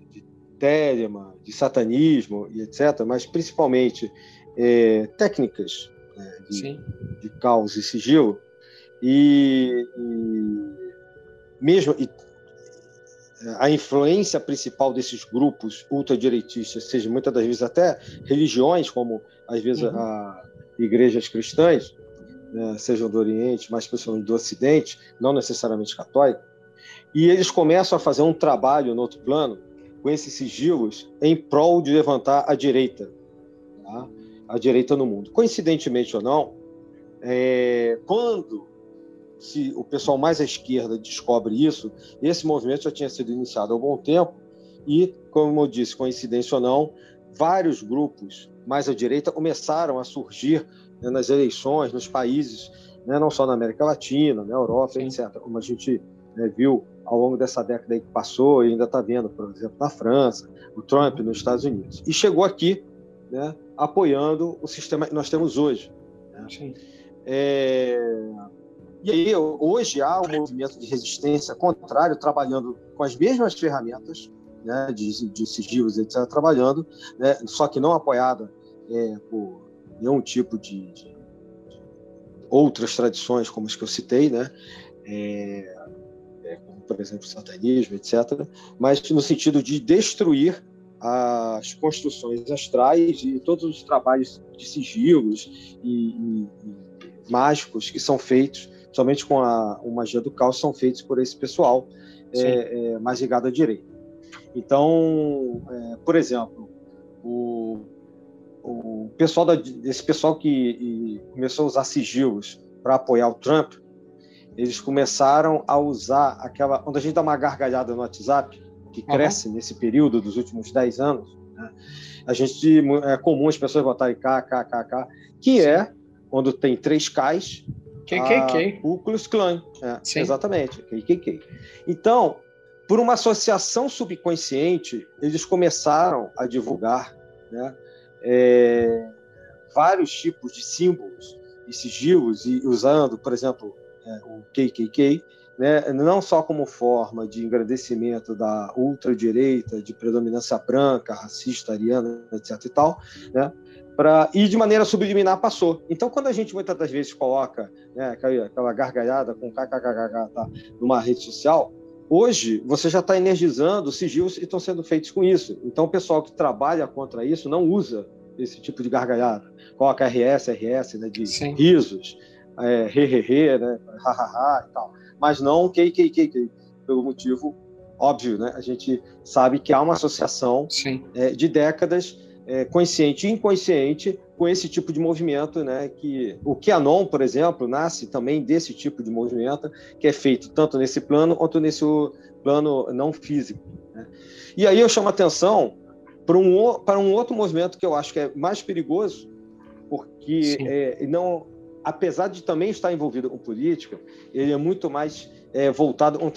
de Telemann, de satanismo e etc., mas principalmente é, técnicas né, de, de, caos e sigilo, e, e mesmo e, a influência principal desses grupos ultradireitistas, seja muitas das vezes até religiões, como às vezes uhum. a, igrejas cristãs, né, sejam do Oriente, mas principalmente do Ocidente, não necessariamente católico, e eles começam a fazer um trabalho no outro plano com esses sigilos em prol de levantar a direita, tá? a direita no mundo. Coincidentemente ou não, é, quando se o pessoal mais à esquerda descobre isso, esse movimento já tinha sido iniciado há um bom tempo e, como eu disse, coincidência ou não, vários grupos mais à direita começaram a surgir né, nas eleições, nos países, né, não só na América Latina, na Europa, Sim. etc. Como a gente né, viu ao longo dessa década que passou e ainda está vendo, por exemplo, na França, o Trump nos Estados Unidos. E chegou aqui né, apoiando o sistema que nós temos hoje. Né? É... E aí, hoje há um movimento de resistência contrário, trabalhando com as mesmas ferramentas né, de, de sigilos, etc., trabalhando, né, só que não apoiada é, por nenhum tipo de, de, outras tradições, como as que eu citei, né, é, por exemplo, satanismo, etc., mas no sentido de destruir as construções astrais e todos os trabalhos de sigilos e, e, mágicos que são feitos, somente com a, a, magia do caos, são feitos por esse pessoal é, é, mais ligado à direita. Então, é, por exemplo, o, o pessoal da, esse pessoal que começou a usar sigilos para apoiar o Trump, eles começaram a usar aquela. Quando a gente dá uma gargalhada no WhatsApp, que cresce uhum. nesse período dos últimos 10 anos, né? a gente é comum as pessoas botarem K, K, K, K, que é quando tem três Ks. KKK. O Klux Klan. É, exatamente, KKK. Então, por uma associação subconsciente, eles começaram a divulgar né, é, vários tipos de símbolos e sigilos, e usando, por exemplo, o KKK, né, não só como forma de engrandecimento da ultradireita, de predominância branca, racista, ariana, etc. e tal, né, pra, e de maneira subliminar passou. Então, quando a gente muitas das vezes coloca né, aquela gargalhada com kkkk tá, numa rede social, Hoje, você já está energizando sigilos e estão sendo feitos com isso. Então, o pessoal que trabalha contra isso não usa esse tipo de gargalhada. Coloca RS, RS, né, de Sim. risos, é, re, re, re, né, ha, ha, ha e tal. Mas não K, K, K, K, pelo motivo óbvio, né? A gente sabe que há uma associação é, de décadas, é, consciente e inconsciente, com esse tipo de movimento, né? Que o QAnon, por exemplo, nasce também desse tipo de movimento, que é feito tanto nesse plano quanto nesse plano não físico. Né? E aí eu chamo a atenção para um, para um outro movimento que eu acho que é mais perigoso, porque é, não, apesar de também estar envolvido com política, ele é muito mais é, voltado com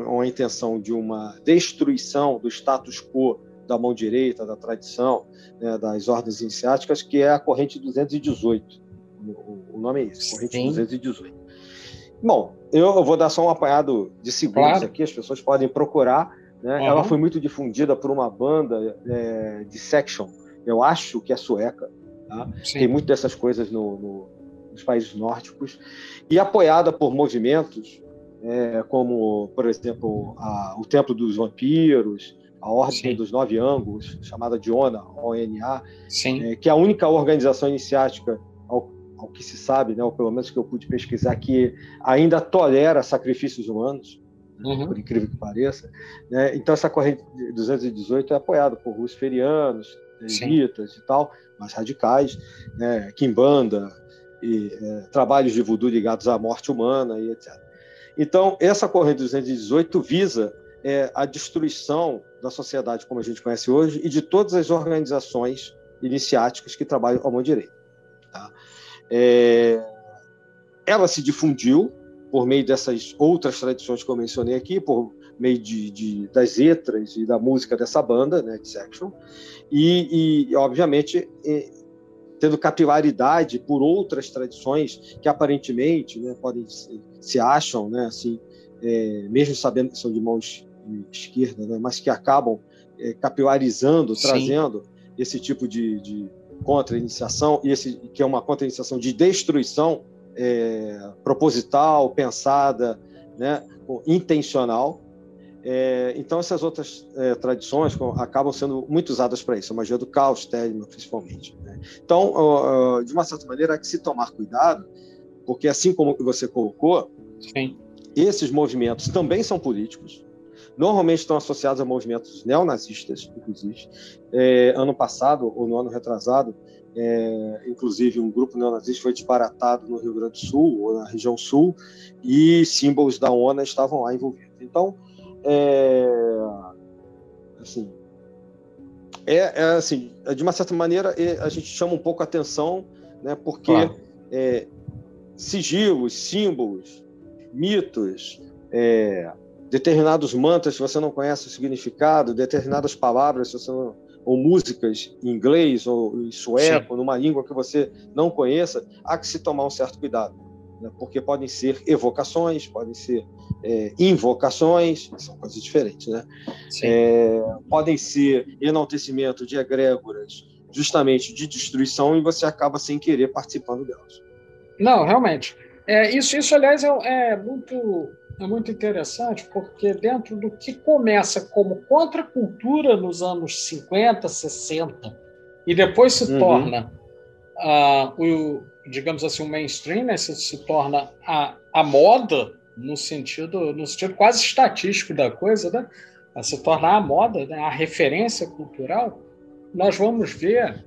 uma intenção de uma destruição do status quo da mão direita, da tradição, né, das ordens iniciáticas, que é a corrente 218. O, nome é esse, corrente Sim. 218. Bom, eu vou dar só um apanhado de segundos claro. aqui, as pessoas podem procurar. Né? Uhum. Ela foi muito difundida por uma banda é, de section, eu acho que é sueca. Tá? Tem muito dessas coisas no, no, nos países nórdicos. E apoiada por movimentos é, como, por exemplo, a, o Templo dos Vampiros, a Ordem Sim. dos Nove Ângulos, chamada de ONA, ONA, é, que é a única organização iniciática, ao, ao, que se sabe, né, ou pelo menos que eu pude pesquisar, que ainda tolera sacrifícios humanos, né, uhum. por incrível que pareça. Né? Então, essa corrente de 218 é apoiada por russoferianos, levitas e tal, mais radicais, né, quimbanda, e, é, trabalhos de voodoo ligados à morte humana e etc. Então, essa corrente 218 visa é, a destruição da sociedade como a gente conhece hoje e de todas as organizações iniciáticas que trabalham à mão direita. Tá? É, ela se difundiu por meio dessas outras tradições que eu mencionei aqui, por meio de, de das letras e da música dessa banda, né, Section, e, e obviamente é, tendo capilaridade por outras tradições que aparentemente né, podem se, se acham, né, assim, é, mesmo sabendo que são de mãos de esquerda, né, mas que acabam é, capilarizando, Sim. trazendo esse tipo de, de contra-iniciação e esse que é uma contra-iniciação de destruição é, proposital, pensada, né, intencional. É, então essas outras é, tradições acabam sendo muito usadas para isso, a magia do caos, Telema, principalmente. Né? Então, uh, de uma certa maneira, há que se tomar cuidado, porque assim como você colocou, Sim. esses movimentos também são políticos, normalmente estão associados a movimentos neonazistas, inclusive. É, ano passado, ou no ano retrasado, é, inclusive um grupo neonazista foi disparatado no Rio Grande do Sul, ou na região sul, e símbolos da ONU estavam lá envolvidos. Então, é, assim, é, é, assim, de uma certa maneira, é, a gente chama um pouco a atenção, né, porque claro. é, sigilos, símbolos, mitos, é, determinados mantras, se você não conhece o significado, determinadas palavras, se você não, ou músicas em inglês ou em sueco, Sim. numa língua que você não conheça, há que se tomar um certo cuidado, né, porque podem ser evocações, podem ser é, invocações, são coisas diferentes, né? É, podem ser enaltecimento de egrégoras, justamente de destruição, e você acaba sem querer participando delas. Não, realmente. É, isso, isso, aliás, é, é, muito, é muito interessante, porque dentro do que começa como contracultura nos anos 50, 60, e depois se uhum. torna uh, o, digamos assim, o mainstream, né? se, se torna a, a moda no sentido, no sentido quase estatístico da coisa, né? a se tornar a moda, né? a referência cultural, nós vamos ver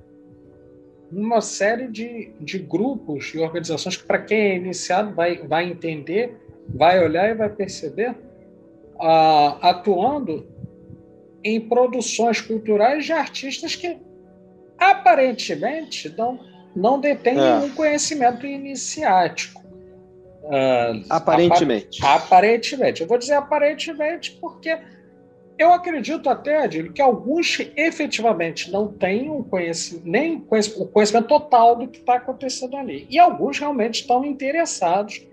uma série de, de grupos e organizações que, para quem é iniciado, vai, vai entender, vai olhar e vai perceber, uh, atuando em produções culturais de artistas que aparentemente não, não detêm é. nenhum conhecimento iniciático. Uh, aparentemente. Apa aparentemente. Eu vou dizer aparentemente porque eu acredito até, Adilho, que alguns efetivamente não têm o conhecimento, nem o conhecimento total do que está acontecendo ali. E alguns realmente estão interessados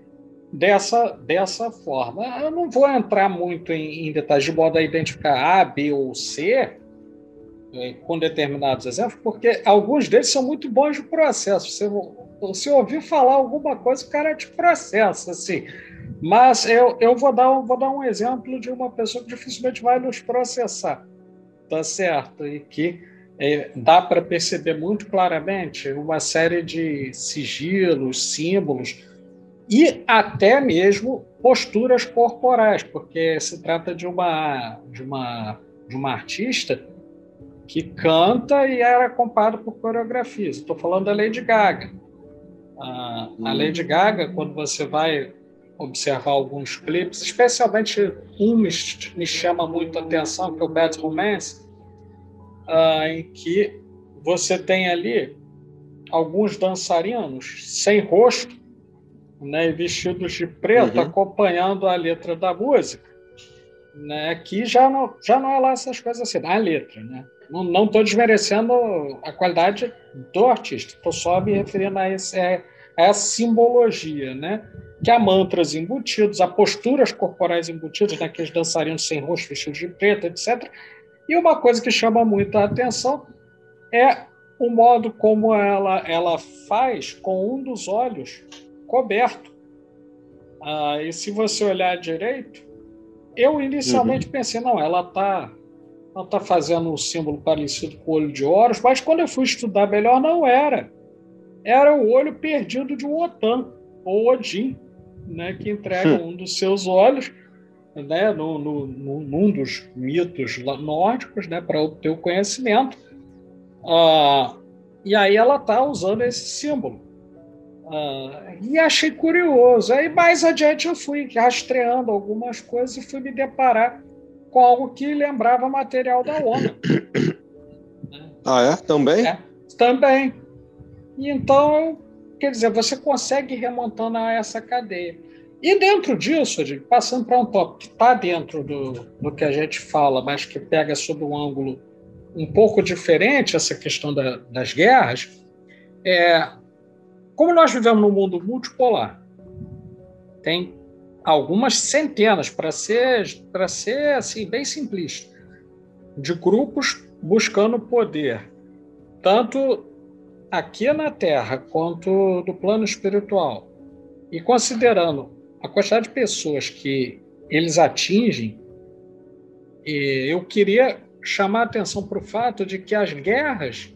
dessa, dessa forma. Eu não vou entrar muito em, em detalhes de modo a identificar A, B ou C com determinados exemplos, porque alguns deles são muito bons de processo. Você, você ouviu falar alguma coisa, o cara te processa, assim. Mas eu, eu vou, dar, vou dar um exemplo de uma pessoa que dificilmente vai nos processar, tá certo? E que é, dá para perceber muito claramente uma série de sigilos, símbolos e até mesmo posturas corporais, porque se trata de uma, de uma, de uma artista que canta e era acompanhada por coreografias. Estou falando da Lady Gaga. a hum. Lady Gaga, quando você vai observar alguns clipes, especialmente um me chama muito a atenção, que é o Bad Romance, uh, em que você tem ali alguns dançarinos sem rosto, né, vestidos de preto, uhum. acompanhando a letra da música, né, que já não, já não é lá essas coisas assim, a letra, né? Não estou desmerecendo a qualidade do artista, estou só me referindo a, esse, a essa simbologia, né? Que há mantras embutidos, há posturas corporais embutidas naqueles dançarinos sem rosto, vestidos de preto, etc. E uma coisa que chama muito a atenção é o modo como ela, ela faz com um dos olhos coberto. Ah, e se você olhar direito, eu inicialmente uhum. pensei, não, ela está ela tá fazendo um símbolo parecido com o olho de Horus, mas quando eu fui estudar melhor, não era. Era o olho perdido de um Otan, ou Odin, né, que entrega hum. um dos seus olhos né, no, no, no, num dos mitos nórdicos né, para obter o conhecimento. Ah, e aí ela está usando esse símbolo. Ah, e achei curioso. Aí mais adiante eu fui rastreando algumas coisas e fui me deparar com algo que lembrava material da ONU. Ah, é? Também? É, também. Então, quer dizer, você consegue ir remontando a essa cadeia. E dentro disso, passando para um tópico que está dentro do, do que a gente fala, mas que pega sob um ângulo um pouco diferente, essa questão da, das guerras, é, como nós vivemos num mundo multipolar, tem algumas centenas, para ser, ser assim, bem simplista, de grupos buscando poder, tanto aqui na Terra quanto do plano espiritual. E considerando a quantidade de pessoas que eles atingem, eu queria chamar a atenção para o fato de que as guerras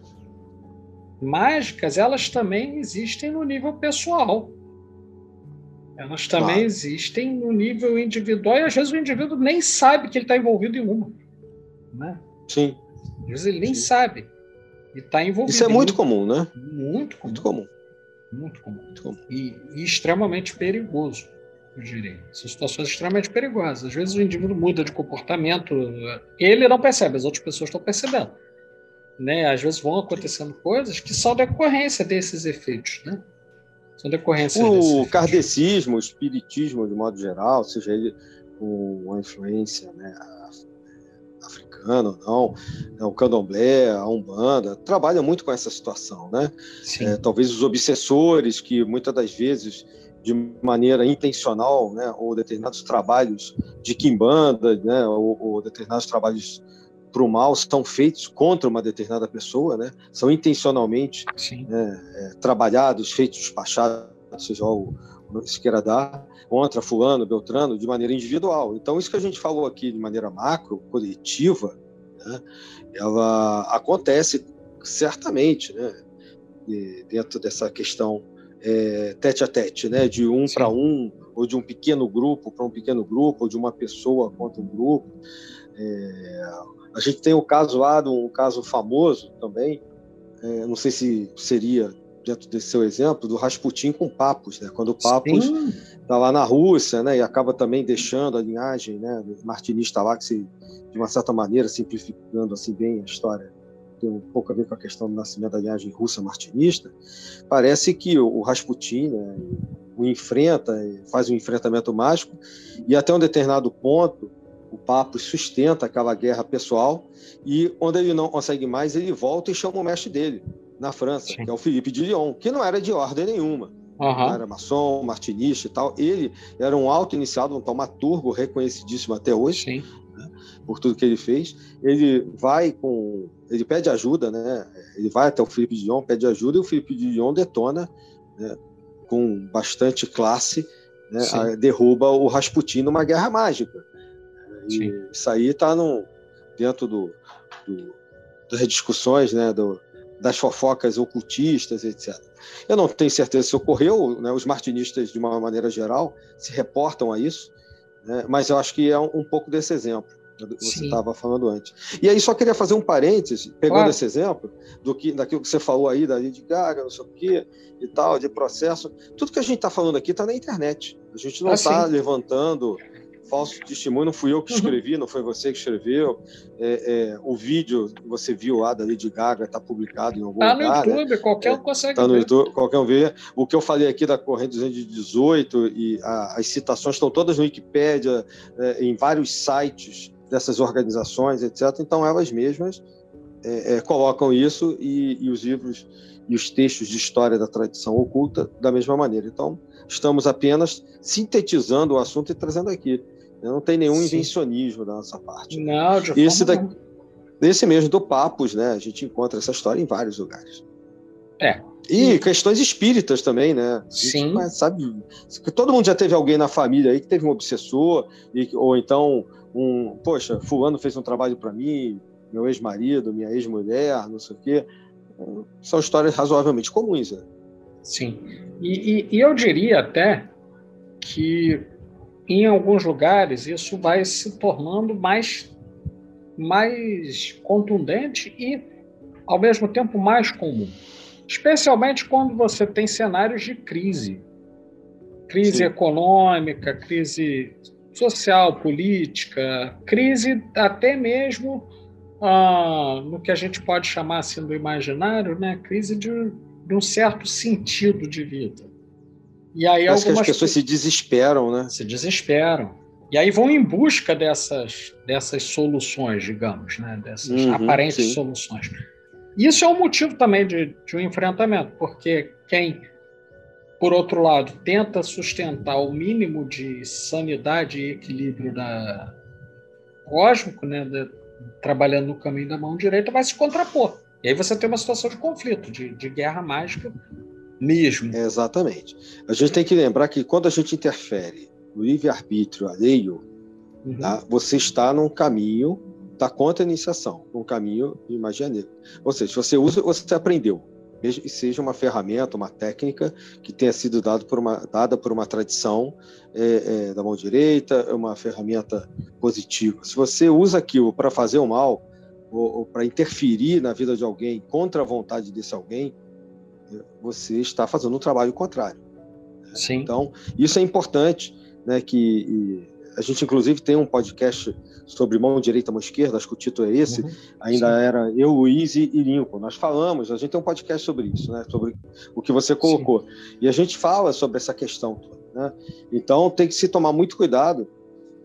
mágicas elas também existem no nível pessoal. Elas também claro. existem no nível individual e às vezes o indivíduo nem sabe que ele está envolvido em uma. Né? Sim. Às vezes ele nem Sim. sabe. E está envolvido. Isso é muito comum, né? Muito comum. Muito comum. Muito comum. Muito comum. E, e extremamente perigoso eu diria. São situações extremamente perigosas. Às vezes o indivíduo muda de comportamento, ele não percebe, as outras pessoas estão percebendo. Né? Às vezes vão acontecendo coisas que são decorrência desses efeitos. Né? São decorrência O kardecismo, o espiritismo, de modo geral, seja ele uma influência né, africana ou não, né, o candomblé, a umbanda, trabalha muito com essa situação. Né? É, talvez os obsessores, que muitas das vezes de maneira intencional, né, ou determinados trabalhos de quimbanda, né, ou, ou determinados trabalhos para o mal são feitos contra uma determinada pessoa, né, são intencionalmente né, é, trabalhados, feitos, despachados, seja o, o que queira dar, contra fulano, beltrano, de maneira individual. Então, isso que a gente falou aqui de maneira macro, coletiva, né, ela acontece certamente, né, dentro dessa questão é, tete a tete, né? de um para um, ou de um pequeno grupo para um pequeno grupo, ou de uma pessoa contra um grupo. É, a gente tem o caso lá, um caso famoso também, é, não sei se seria dentro desse seu exemplo, do Rasputin com Papos, né? quando o Papos está lá na Rússia né? e acaba também deixando a linhagem né? martinista lá, que se, de uma certa maneira, simplificando assim bem a história, tem um pouco a ver com a questão do nascimento da linhagem russa martinista, parece que o, Rasputin né, o enfrenta, faz um enfrentamento mágico, e até um determinado ponto o Papo sustenta aquela guerra pessoal, e quando ele não consegue mais, ele volta e chama o mestre dele, na França, Sim. que é o Felipe de Lyon, que não era de ordem nenhuma. Uhum. Era maçom, martinista e tal. Ele era um alto iniciado, um taumaturgo reconhecidíssimo até hoje. Sim por tudo que ele fez. Ele vai com. Ele pede ajuda, né? Ele vai até o Felipe Dion, pede ajuda, e o Felipe Dion detona né, com bastante classe né, derruba o Rasputin numa guerra mágica. E Sim. isso aí está dentro do, do, das discussões né, do, das fofocas ocultistas, etc. Eu não tenho certeza se ocorreu, né, os martinistas, de uma maneira geral, se reportam a isso, né, mas eu acho que é um, um pouco desse exemplo que você estava falando antes. E aí só queria fazer um parêntese, pegando claro. esse exemplo, do que, daquilo que você falou aí da Lady Gaga, não sei o quê, e tal, de processo. Tudo que a gente está falando aqui está na internet. A gente não está ah, levantando falso testemunho, não fui eu que escrevi, não foi você que escreveu. É, é, o vídeo que você viu lá da Lady Gaga está publicado em algum tá lugar. Está no YouTube, né? qualquer um consegue tá no ver. YouTube, qualquer um vê. O que eu falei aqui da corrente 218 e a, as citações estão todas no Wikipédia, é, em vários sites dessas organizações, etc. Então, elas mesmas é, é, colocam isso e, e, os livros e os textos de história da tradição oculta da mesma maneira. Então, estamos apenas sintetizando o assunto e trazendo aqui. Não tem nenhum Sim. invencionismo da nossa parte. Não, de esse, da, esse mesmo do Papos, né? A gente encontra essa história em vários lugares. É. E questões espíritas também, né? Sim. sabe, todo mundo já teve alguém na família aí que teve um obsessor, e, ou então um, poxa, fulano fez um trabalho para mim, meu ex-marido, minha ex-mulher, não sei o quê. São histórias razoavelmente comuns, né? Sim. E, e, e eu diria até que em alguns lugares isso vai se tornando mais, mais contundente e, ao mesmo tempo, mais comum. Especialmente quando você tem cenários de crise. Crise Sim. econômica, crise social, política, crise até mesmo ah, no que a gente pode chamar assim do imaginário, né? crise de, de um certo sentido de vida. E aí Parece algumas que as pessoas se desesperam, né? Se desesperam. E aí vão em busca dessas, dessas soluções, digamos, né? dessas uhum, aparentes sim. soluções. Isso é um motivo também de, de um enfrentamento, porque quem por outro lado, tenta sustentar o mínimo de sanidade e equilíbrio da cósmico, né, da, trabalhando no caminho da mão direita, vai se contrapor. E aí você tem uma situação de conflito, de, de guerra mágica mesmo. exatamente. A gente tem que lembrar que quando a gente interfere no livre-arbítrio alheio, uhum. tá, você está num caminho da contra-iniciação, num caminho de magia negra. Ou seja, você usa, você aprendeu mesmo que seja uma ferramenta, uma técnica que tenha sido dado por uma, dada por uma tradição é, é, da mão direita, é uma ferramenta positiva. Se você usa aquilo para fazer o mal ou, ou para interferir na vida de alguém contra a vontade desse alguém, você está fazendo um trabalho contrário. Sim. Então, isso é importante, né, que a gente, inclusive, tem um podcast sobre mão direita, mão esquerda, acho que o título é esse. Uhum, Ainda sim. era eu, Luiz e Lincoln. Nós falamos, a gente tem um podcast sobre isso, né? sobre o que você colocou. Sim. E a gente fala sobre essa questão toda. Né? Então, tem que se tomar muito cuidado.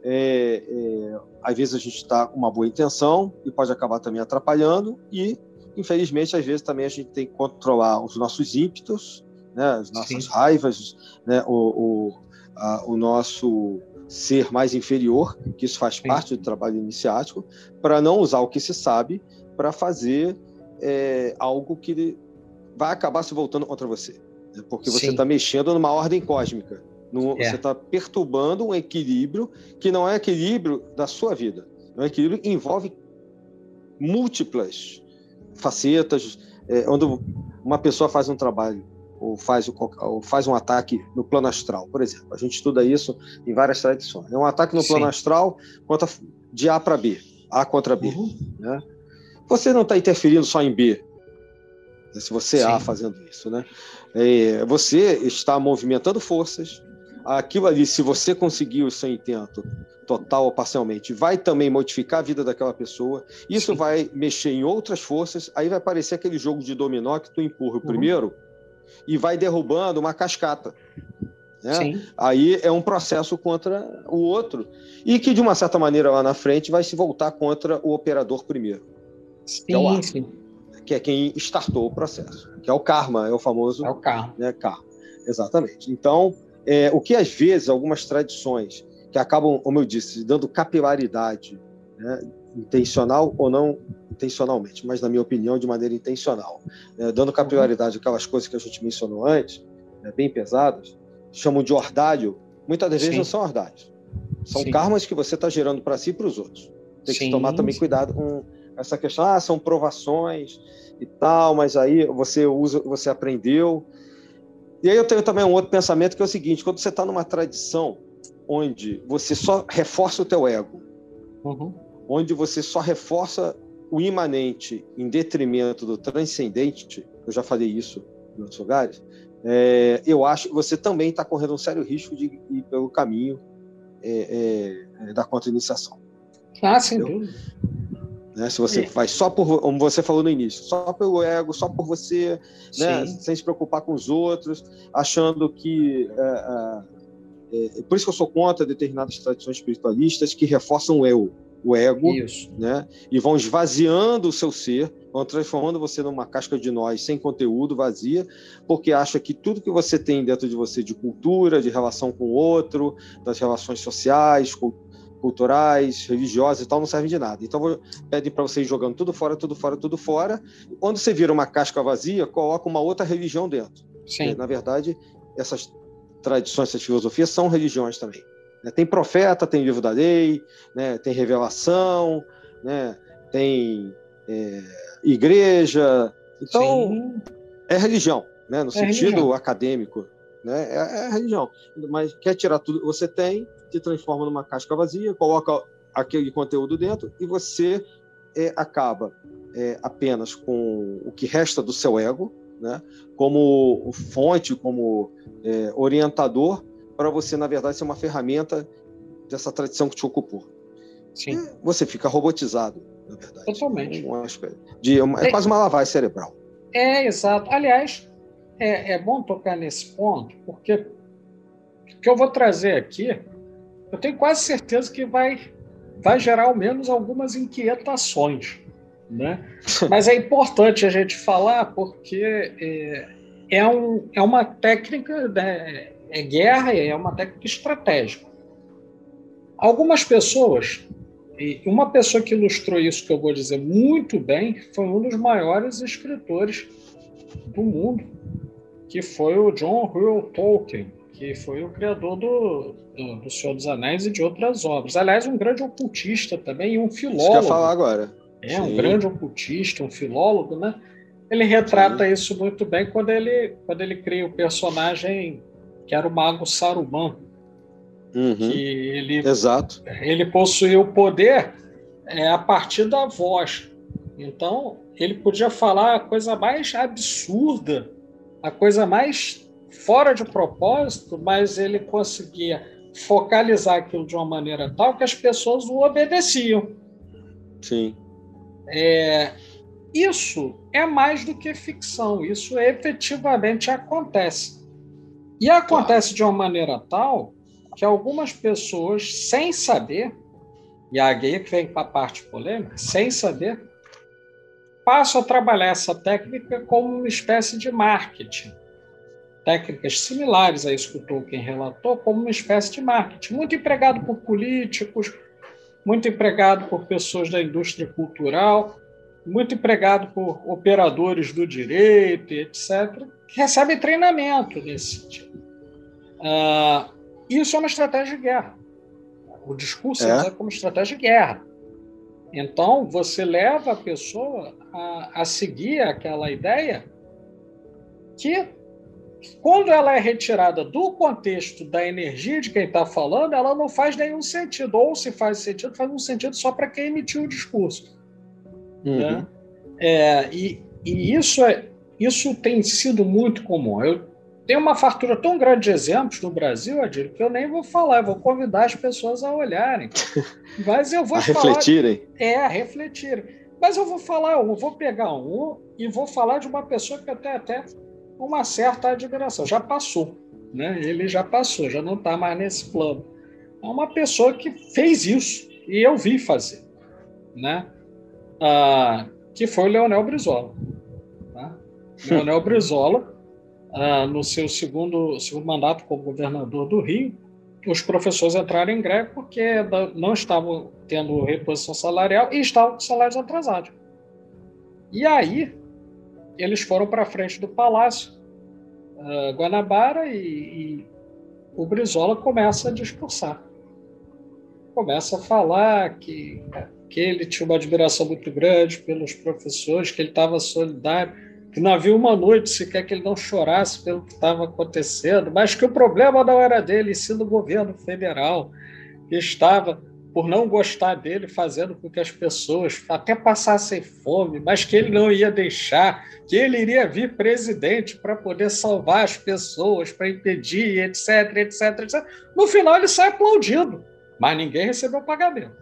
É, é, às vezes a gente está com uma boa intenção e pode acabar também atrapalhando, e, infelizmente, às vezes também a gente tem que controlar os nossos ímpetos, né? as nossas sim. raivas, né? o, o, a, o nosso ser mais inferior, que isso faz Sim. parte do trabalho iniciático, para não usar o que se sabe para fazer é, algo que vai acabar se voltando contra você. Né? Porque você está mexendo numa ordem cósmica. No, é. Você está perturbando um equilíbrio que não é equilíbrio da sua vida. É um equilíbrio que envolve múltiplas facetas. É, onde uma pessoa faz um trabalho ou faz, ou faz um ataque no plano astral, por exemplo. A gente estuda isso em várias tradições. É um ataque no Sim. plano astral contra, de A para B, A contra B. Uhum. Né? Você não está interferindo só em B, né? se você é. A fazendo isso. Né? É, você está movimentando forças. Aquilo ali, se você conseguir o seu intento total ou parcialmente, vai também modificar a vida daquela pessoa. Isso Sim. vai mexer em outras forças. Aí vai aparecer aquele jogo de dominó que tu empurra o uhum. primeiro e vai derrubando uma cascata. Né? Aí é um processo contra o outro e que de uma certa maneira lá na frente vai se voltar contra o operador primeiro, sim, que é o ar, que é quem startou o processo, que é o karma, é o famoso é o karma, né, karma. Exatamente. Então, é, o que às vezes algumas tradições que acabam, como eu disse, dando capilaridade, né, intencional ou não intencionalmente, mas na minha opinião de maneira intencional, né, dando capilaridade àquelas coisas que a gente mencionou antes, né, bem pesadas, chamam de ordalho, muitas das vezes Sim. não são verdades. São Sim. karmas que você está gerando para si e para os outros. Tem Sim. que tomar também cuidado com essa questão. Ah, são provações e tal, mas aí você usa, você aprendeu. E aí eu tenho também um outro pensamento que é o seguinte: quando você está numa tradição onde você só reforça o teu ego, uhum. onde você só reforça o imanente em detrimento do transcendente, eu já falei isso em outros lugares, é, eu acho que você também está correndo um sério risco de ir pelo caminho é, é, da contra-iniciação. Ah, sem dúvida. Né? Se você é. faz só por, como você falou no início, só pelo ego, só por você, né? sem se preocupar com os outros, achando que. É, é, é, por isso que eu sou contra determinadas tradições espiritualistas que reforçam o eu o ego, Isso. né? E vão esvaziando o seu ser, vão transformando você numa casca de nós sem conteúdo, vazia, porque acha que tudo que você tem dentro de você de cultura, de relação com o outro, das relações sociais, culturais, religiosas e tal, não serve de nada. Então pedem para você ir jogando tudo fora, tudo fora, tudo fora. Quando você vira uma casca vazia, coloca uma outra religião dentro. Sim. Na verdade, essas tradições, essas filosofias são religiões também. Né? Tem profeta, tem livro da lei, né? tem revelação, né? tem é, igreja. Então, Sim. é religião, né? no é sentido religião. acadêmico. Né? É, é, religião. Mas quer tirar tudo que você tem, te transforma numa casca vazia, coloca aquele conteúdo dentro e você é, acaba é, apenas com o que resta do seu ego, né? como fonte, como é, orientador para você, na verdade, ser uma ferramenta dessa tradição que te ocupou. Sim. E você fica robotizado, na verdade. Totalmente. De, uma, é, é quase uma lavagem cerebral. É, exato. Aliás, é, é bom tocar nesse ponto, porque o que eu vou trazer aqui, eu tenho quase certeza que vai, vai gerar ao menos algumas inquietações. Né? Mas é importante a gente falar porque é, é, um, é uma técnica né, é guerra e é uma técnica estratégica. Algumas pessoas, e uma pessoa que ilustrou isso que eu vou dizer muito bem, foi um dos maiores escritores do mundo, que foi o John Reuel Tolkien, que foi o criador do, do, do, Senhor dos Anéis e de outras obras. Aliás, um grande ocultista também e um filólogo. Isso falar agora. É, Sim. um grande ocultista, um filólogo, né? Ele retrata Sim. isso muito bem quando ele, quando ele cria o personagem que era o mago Saruman. Uhum. Que ele, Exato. ele possuía o poder é, a partir da voz. Então, ele podia falar a coisa mais absurda, a coisa mais fora de propósito, mas ele conseguia focalizar aquilo de uma maneira tal que as pessoas o obedeciam. Sim. É, isso é mais do que ficção, isso efetivamente acontece. E acontece de uma maneira tal que algumas pessoas, sem saber, e a guia que vem para a parte polêmica, sem saber, passam a trabalhar essa técnica como uma espécie de marketing. Técnicas similares a isso que o Tolkien relatou, como uma espécie de marketing, muito empregado por políticos, muito empregado por pessoas da indústria cultural, muito empregado por operadores do direito, etc., que recebem treinamento nesse sentido. Uh, isso é uma estratégia de guerra. O discurso é, é como estratégia de guerra. Então, você leva a pessoa a, a seguir aquela ideia que, quando ela é retirada do contexto da energia de quem está falando, ela não faz nenhum sentido. Ou se faz sentido, faz um sentido só para quem emitiu o discurso. Uhum. Né? É, e, e isso, é, isso tem sido muito comum. Eu tem uma fartura tão grande de exemplos no Brasil, Adílio, que eu nem vou falar, eu vou convidar as pessoas a olharem. Mas eu vou a falar. Refletirem. É, a refletirem. Mas eu vou falar, eu vou pegar um e vou falar de uma pessoa que até até uma certa admiração. Já passou, né? Ele já passou, já não está mais nesse plano. É uma pessoa que fez isso e eu vi fazer, né? Ah, que foi o Leonel Brizola. Tá? Leonel Brizola ah, no seu segundo, segundo mandato como governador do Rio, os professores entraram em greve porque não estavam tendo reposição salarial e estavam com salários atrasados. E aí, eles foram para frente do Palácio uh, Guanabara e, e, o Brizola começa a discursar. Começa a falar que, que ele tinha uma admiração muito grande pelos professores, que ele estava solidário, que não havia uma noite sequer que ele não chorasse pelo que estava acontecendo, mas que o problema não era dele, e sim do governo federal, que estava por não gostar dele, fazendo com que as pessoas até passassem fome, mas que ele não ia deixar, que ele iria vir presidente para poder salvar as pessoas, para impedir, etc, etc, etc. No final, ele sai aplaudido, mas ninguém recebeu pagamento.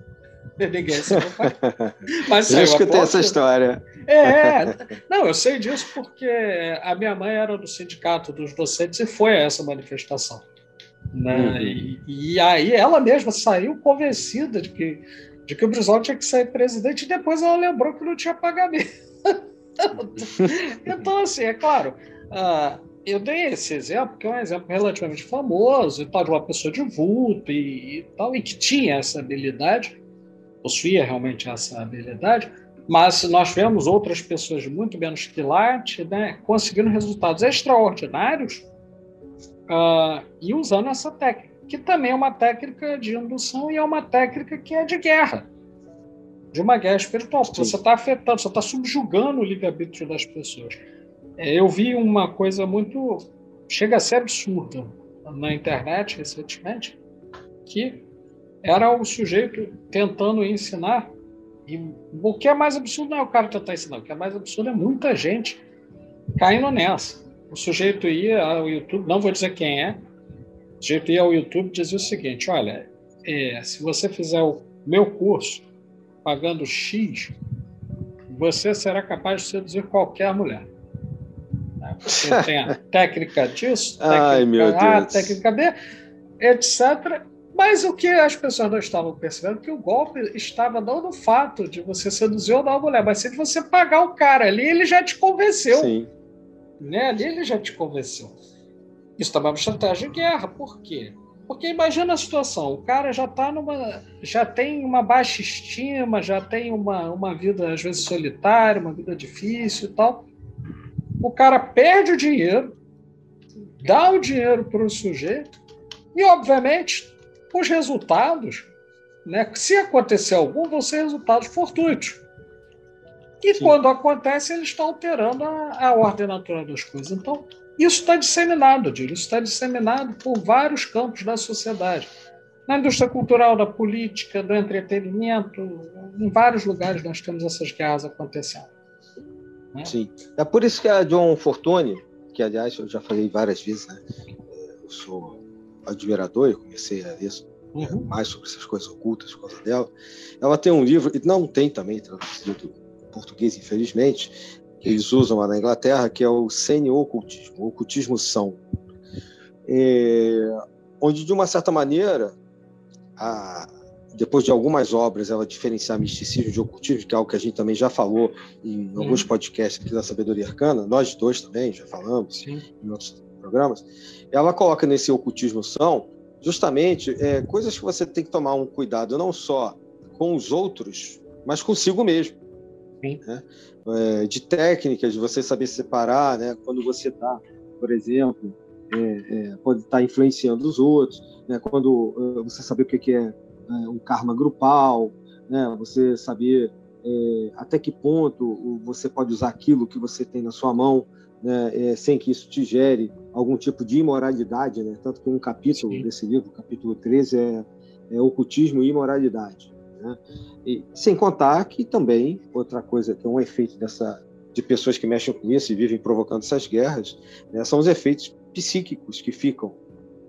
Ninguém pagamento. Mas Eu escutei essa história. É, não, eu sei disso porque a minha mãe era do sindicato dos docentes e foi a essa manifestação. Né? Uhum. E, e, aí ela mesma saiu convencida de que, de que o Brizola tinha que sair presidente e depois ela lembrou que não tinha pagamento. então, assim, é claro, uh, eu dei esse exemplo, que é um exemplo relativamente famoso e tal, de uma pessoa de vulto e, e tal, e que tinha essa habilidade, possuía realmente essa habilidade, mas nós vemos outras pessoas de muito menos quilate né, conseguindo resultados extraordinários uh, e usando essa técnica, que também é uma técnica de indução e é uma técnica que é de guerra, de uma guerra espiritual, porque você está afetando, você está subjugando o livre-arbítrio das pessoas. É, eu vi uma coisa muito. chega a ser absurda na internet recentemente, que era o sujeito tentando ensinar. E o que é mais absurdo não é o cara tentar ensinar, o que é mais absurdo é muita gente caindo nessa. O sujeito ia ao YouTube, não vou dizer quem é, o sujeito ia ao YouTube e dizia o seguinte: olha, é, se você fizer o meu curso pagando X, você será capaz de seduzir qualquer mulher. Né? Você tem a técnica disso, técnica Ai, A, técnica B, etc. Mas o que as pessoas não estavam percebendo é que o golpe estava não no fato de você seduzir ou não a mulher, mas de você pagar o cara ali, ele já te convenceu. Sim. Né? Ali ele já te convenceu. Isso também é uma estratégia de guerra. Por quê? Porque imagina a situação, o cara já tá numa. já tem uma baixa estima, já tem uma, uma vida, às vezes, solitária, uma vida difícil e tal. O cara perde o dinheiro, dá o dinheiro para o sujeito, e, obviamente, os resultados, né, se acontecer algum, vão ser resultados fortuitos. E Sim. quando acontece, ele está alterando a, a, ordem natural das coisas. Então, isso está disseminado, Dílio, isso está disseminado por vários campos da sociedade. Na indústria cultural, da política, do entretenimento, em vários lugares nós temos essas guerras acontecendo. Né? Sim. É por isso que a John Fortune, que aliás eu já falei várias vezes, né? eu sou admirador, eu comecei a ler uhum. mais sobre essas coisas ocultas por causa dela. Ela tem um livro, e não tem também traduzido português, infelizmente, que eles usam lá na Inglaterra, que é o semi-ocultismo, o ocultismo são. É, onde, de uma certa maneira, a, depois de algumas obras, ela diferenciar misticismo de ocultismo, que é algo que a gente também já falou em hum. alguns podcasts aqui da Sabedoria Arcana, nós dois também já falamos Sim. em outros programas, ela coloca nesse ocultismo são justamente é, coisas que você tem que tomar um cuidado não só com os outros, mas consigo mesmo. Né? É, de técnicas, de você saber separar, né? quando você está, por exemplo, é, é, pode estar tá influenciando os outros, né? quando uh, você saber o que é, é um karma grupal, né? você saber é, até que ponto você pode usar aquilo que você tem na sua mão né, é, sem que isso te gere algum tipo de imoralidade, né? Tanto que um capítulo Sim. desse livro, capítulo 13, é, é ocultismo e imoralidade. Né? E, sem contar que também, outra coisa que é um efeito dessa de pessoas que mexem com isso e vivem provocando essas guerras, né, são os efeitos psíquicos que ficam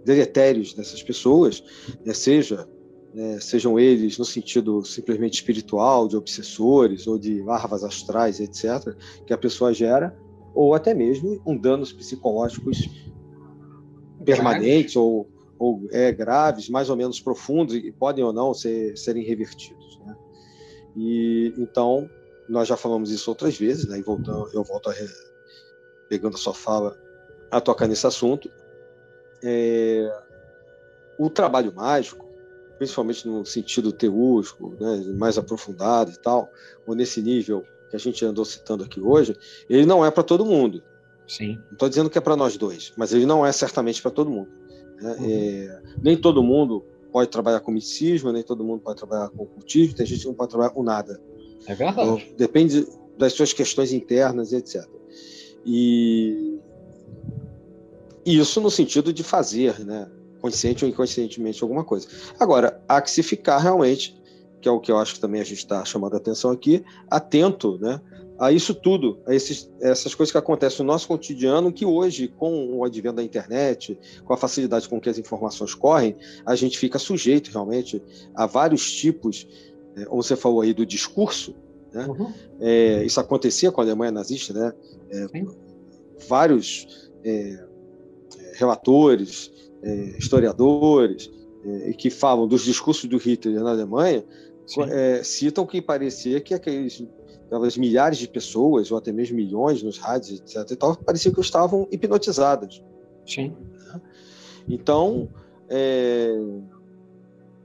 deletérios dessas pessoas, né, seja né, sejam eles no sentido simplesmente espiritual, de obsessores ou de larvas astrais, etc., que a pessoa gera, ou até mesmo um danos psicológicos permanentes ou ou é, graves, mais ou menos profundos, e podem ou não ser, serem revertidos. Né? E então nós já falamos isso outras vezes, né? E voltando, eu volto a, pegando a sua fala a tocar nesse assunto. É, o trabalho mágico, principalmente no sentido teúrgico, né, mais aprofundado e tal, ou nesse nível que a gente andou citando aqui hoje, ele não é para todo mundo. Sim. Não estou dizendo que é para nós dois, mas ele não é certamente para todo mundo. Né? Uhum. É, nem todo mundo pode trabalhar com misticismo, nem todo mundo pode trabalhar com ocultismo, tem gente que não pode trabalhar com nada. É verdade. Então, depende das suas questões internas e etc. E isso no sentido de fazer, né? consciente ou inconscientemente alguma coisa. Agora, há que se ficar realmente, que é o que eu acho que também a gente está chamando a atenção aqui, atento né, a isso tudo, a esses, essas coisas que acontecem no nosso cotidiano, que hoje, com o advento da internet, com a facilidade com que as informações correm, a gente fica sujeito realmente a vários tipos, né, como você falou aí, do discurso. Né? Uhum. É, isso acontecia com a Alemanha nazista, né? É, vários é, relatores, é, historiadores é, que falam dos discursos do Hitler na Alemanha é, citam que parecia que aqueles, aquelas milhares de pessoas, ou até mesmo milhões nos rádios, etc., e tal, parecia que estavam hipnotizadas. Sim. Então, é,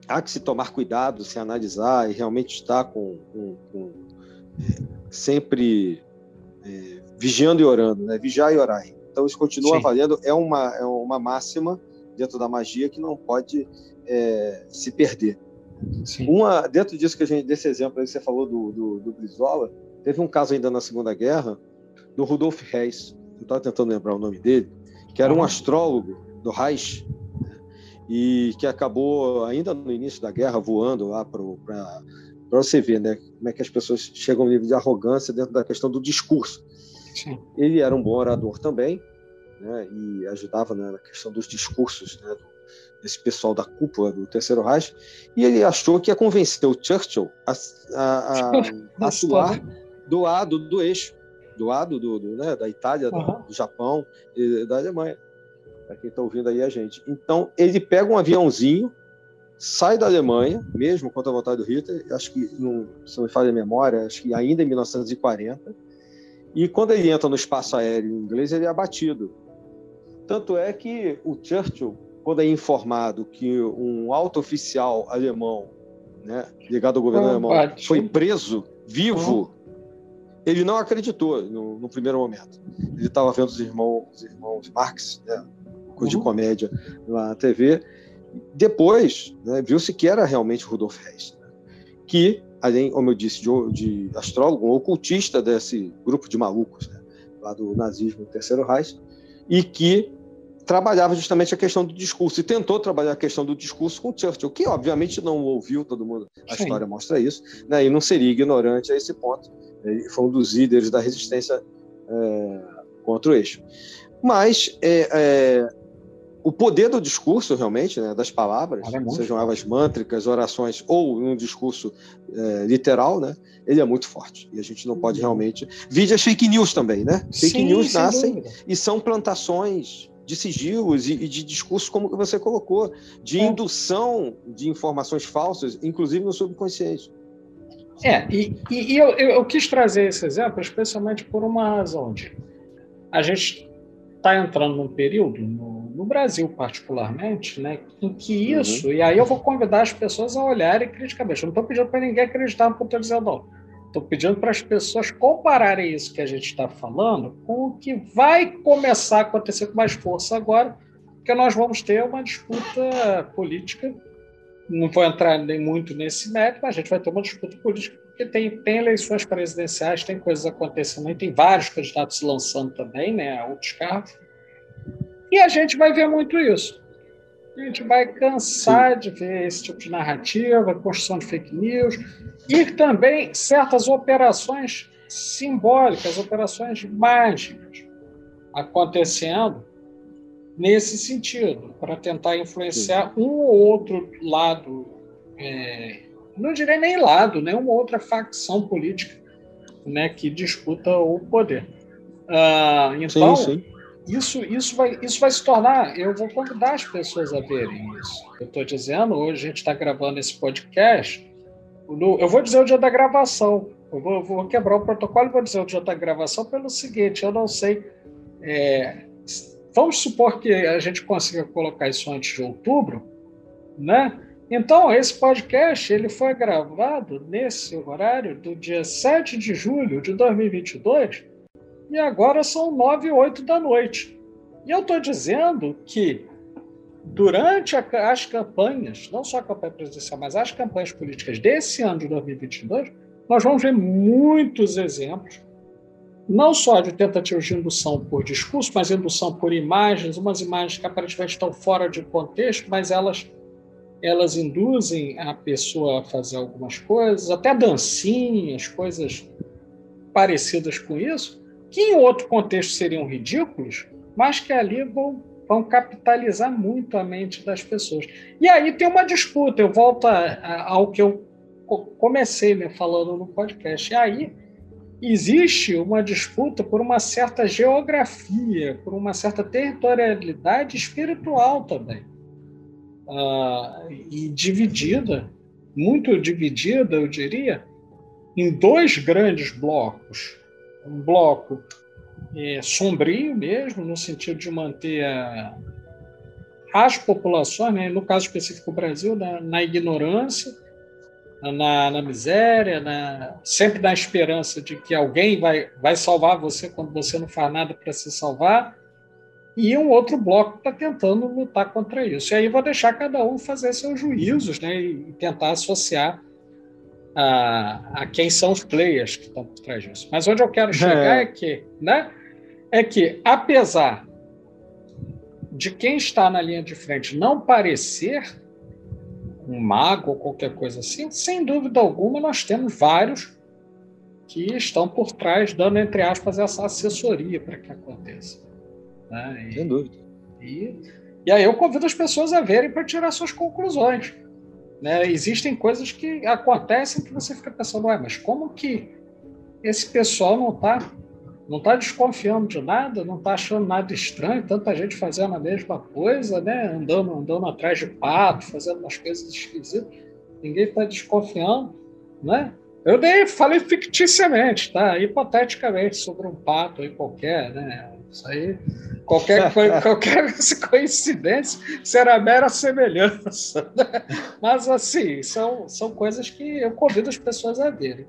há que se tomar cuidado, se analisar e realmente estar com, com, com é, sempre é, vigiando e orando, né? vigiar e orar. Então, isso continua Sim. valendo, é uma, é uma máxima dentro da magia que não pode é, se perder. Sim. Uma, dentro disso que a gente, desse exemplo aí que você falou do, do, do Brizola, teve um caso ainda na Segunda Guerra do Rudolf Reis, eu estava tentando lembrar o nome dele, que era um astrólogo do Reich e que acabou ainda no início da guerra voando lá para você ver, né, como é que as pessoas chegam ao nível de arrogância dentro da questão do discurso. Sim. Ele era um bom orador também, né, e ajudava né, na questão dos discursos né, desse pessoal da cúpula do Terceiro Reich, e ele achou que ia convencer o Churchill a, a, a atuar do lado do eixo, do lado do, do né, da Itália, uhum. do Japão e da Alemanha, para quem está ouvindo aí a gente. Então, ele pega um aviãozinho, sai da Alemanha, mesmo contra a vontade do Hitler, acho que, não, se não me falha a memória, acho que ainda em 1940, e quando ele entra no espaço aéreo inglês, ele é abatido. Tanto é que o Churchill, quando é informado que um alto oficial alemão, né, ligado ao governo ah, alemão, bate. foi preso vivo, ele não acreditou no, no primeiro momento. Ele estava vendo os irmãos, os irmãos Marx, né, de uhum. comédia lá na TV. Depois, né, viu-se que era realmente Rudolf Hess, né, que, além, como eu disse, de, de astrólogo, um ocultista desse grupo de malucos né, lá do nazismo, do Terceiro Reich, e que trabalhava justamente a questão do discurso e tentou trabalhar a questão do discurso com Churchill, que obviamente não ouviu, todo mundo, a Sim. história mostra isso, né, e não seria ignorante a esse ponto. Ele foi um dos líderes da resistência é, contra o eixo. Mas é, é, o poder do discurso, realmente, né, das palavras, é sejam elas mântricas, orações ou um discurso é, literal, né, ele é muito forte. E a gente não pode uhum. realmente. Vide as fake news também, né? Fake Sim, news nascem dúvida. e são plantações de sigilos e, e de discursos, como você colocou, de é. indução de informações falsas, inclusive no subconsciente. É, e, e, e eu, eu, eu, quis trazer esse exemplo especialmente por uma razão. De, a gente está entrando num período, no, no, Brasil particularmente, né, em que uhum. isso, uhum. e aí eu vou convidar as pessoas a olharem criticamente. Eu não estou pedindo para ninguém acreditar no que eu estou dizendo, não. Estou pedindo para as pessoas compararem isso que a gente está falando com o que vai começar a acontecer com mais força agora, porque nós vamos ter uma disputa política. Não vou entrar nem muito nesse mérito, mas a gente vai ter uma disputa política, porque tem, tem eleições presidenciais, tem coisas acontecendo, tem vários candidatos lançando também, né, outros cargos. E a gente vai ver muito isso. A gente vai cansar Sim. de ver esse tipo de narrativa, construção de fake news, e também certas operações simbólicas, operações mágicas acontecendo nesse sentido, para tentar influenciar Sim. um ou outro lado, é, não direi nem lado, né, uma outra facção política né, que disputa o poder. Ah, então, sim, sim. Isso, isso, vai, isso vai se tornar. Eu vou convidar as pessoas a verem isso. Eu estou dizendo, hoje a gente está gravando esse podcast no, eu vou dizer o dia da gravação. Eu vou, vou, quebrar o protocolo e vou dizer o dia da gravação pelo seguinte: eu não sei. É, vamos supor que a gente consiga colocar isso antes de outubro, né? Então, esse podcast ele foi gravado nesse horário do dia 7 de julho de 2022 e agora são 9 e 8 da noite. E eu estou dizendo que durante a, as campanhas, não só a campanha presidencial, mas as campanhas políticas desse ano de 2022, nós vamos ver muitos exemplos, não só de tentativas de indução por discurso, mas indução por imagens, umas imagens que aparentemente estão fora de contexto, mas elas elas induzem a pessoa a fazer algumas coisas, até dancinhas, coisas parecidas com isso, que em outro contexto seriam ridículos, mas que ali vão, vão capitalizar muito a mente das pessoas. E aí tem uma disputa, eu volto a, a, ao que eu comecei né, falando no podcast. E aí existe uma disputa por uma certa geografia, por uma certa territorialidade espiritual também. Uh, e dividida, muito dividida, eu diria, em dois grandes blocos. Um bloco é, sombrio mesmo, no sentido de manter a, as populações, né, no caso específico do Brasil, na, na ignorância, na, na miséria, na, sempre na esperança de que alguém vai, vai salvar você quando você não faz nada para se salvar, e um outro bloco está tentando lutar contra isso. E aí vou deixar cada um fazer seus juízos né, e tentar associar a, a quem são os players que estão por trás disso. Mas onde eu quero chegar é, é que, né, é que apesar de quem está na linha de frente não parecer um mago ou qualquer coisa assim, sem dúvida alguma nós temos vários que estão por trás, dando, entre aspas, essa assessoria para que aconteça. Né? E, sem dúvida. E, e aí eu convido as pessoas a verem para tirar suas conclusões. Né? Existem coisas que acontecem que você fica pensando, Ué, mas como que esse pessoal não está não está desconfiando de nada, não está achando nada estranho, tanta gente fazendo a mesma coisa, né? andando, andando atrás de pato, fazendo umas coisas esquisitas, ninguém está desconfiando. Né? Eu dei, falei ficticiamente, tá? hipoteticamente, sobre um pato aí qualquer. Né? Isso aí, qualquer, qualquer coincidência será mera semelhança. Né? Mas, assim, são, são coisas que eu convido as pessoas a verem.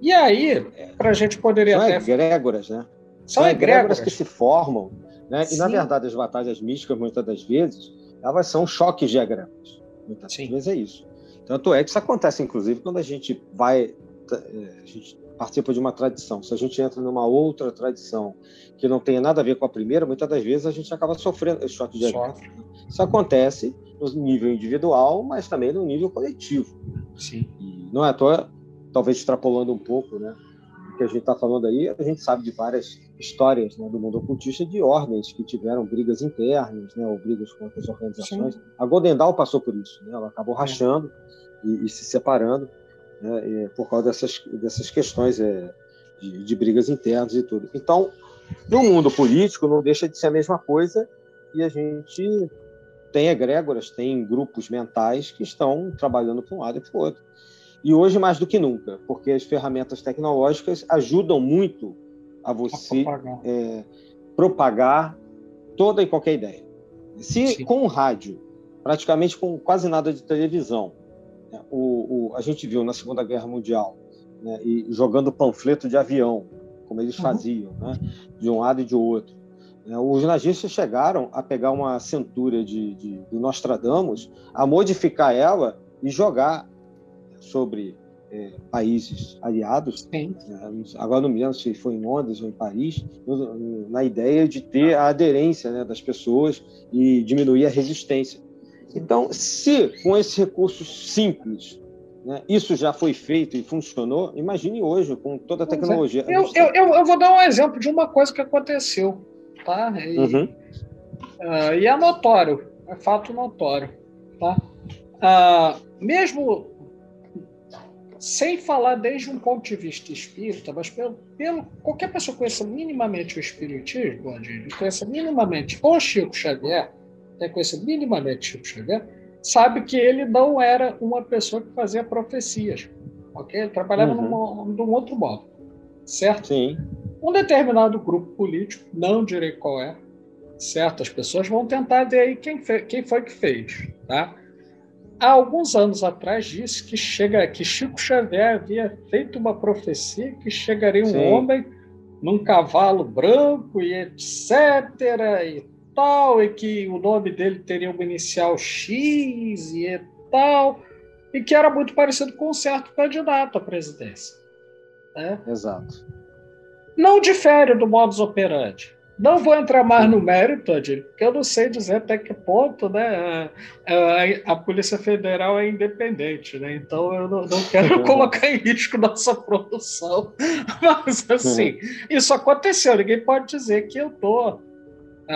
E aí, para a gente poderia São até. egrégoras, né? São, São egrégoras, egrégoras que se formam, né? E, na verdade, as batalhas místicas, muitas das vezes, elas são choques de egrégoras. Muitas Sim. vezes é isso. Tanto é que isso acontece, inclusive, quando a gente vai. Eh, a gente participa de uma tradição. Se a gente entra numa outra tradição que não tenha nada a ver com a primeira, muitas das vezes a gente acaba sofrendo esse choque de egrégoras. Isso acontece no nível individual, mas também no nível coletivo. Sim. E não é à toa talvez extrapolando um pouco, né? O que a gente está falando aí, a gente sabe de várias histórias né, do mundo ocultista de ordens que tiveram brigas internas, né, ou brigas com outras organizações. Sim. A Golden Dawn passou por isso, né? Ela acabou rachando e, e, se separando né, por causa dessas, dessas questões é, de, de brigas internas e tudo. Então, no mundo político, não deixa de ser a mesma coisa e a gente tem egrégoras, tem grupos mentais que estão trabalhando para um lado e para o outro. E hoje mais do que nunca, porque as ferramentas tecnológicas ajudam muito a você a propagar. É, propagar. toda e qualquer ideia. Se Sim. com o rádio, praticamente com quase nada de televisão, o, o, a gente viu na Segunda Guerra Mundial, né, e jogando panfleto de avião, como eles uhum. faziam, né, de um lado e de outro. Né, os nazistas chegaram a pegar uma cintura de, de, de Nostradamus, a modificar ela e jogar sobre é, países aliados. Né? Agora não me lembro se foi em Londres ou em Paris, na ideia de ter a aderência né, das pessoas e diminuir a resistência. Então, se com esses recursos simples né, isso já foi feito e funcionou, imagine hoje com toda a é. tecnologia. Eu, eu, eu, eu, vou dar um exemplo de uma coisa que aconteceu, tá? E, uhum. uh, e é notório, é fato notório, tá? Uh, mesmo sem falar desde um ponto de vista espírita, mas pelo, pelo qualquer pessoa que conheça minimamente o espiritismo, conheça minimamente o Chico Xavier, né, conheça minimamente Chico Xavier, sabe que ele não era uma pessoa que fazia profecias, ok? Ele trabalhava uhum. num, num outro modo, certo? Sim. Um determinado grupo político, não direi qual é, certo? As pessoas vão tentar ver aí quem, quem foi que fez, tá? há alguns anos atrás disse que chega que Chico Xavier havia feito uma profecia que chegaria um Sim. homem num cavalo branco e etc e tal, e que o nome dele teria uma inicial X e tal, e que era muito parecido com um certo candidato à presidência. Né? Exato. Não difere do modus operandi. Não vou entrar mais no mérito, Adilho, porque eu não sei dizer até que ponto né, a, a, Polícia Federal é independente, né? então eu não, não quero colocar em risco nossa produção. Mas, assim, isso aconteceu, ninguém pode dizer que eu estou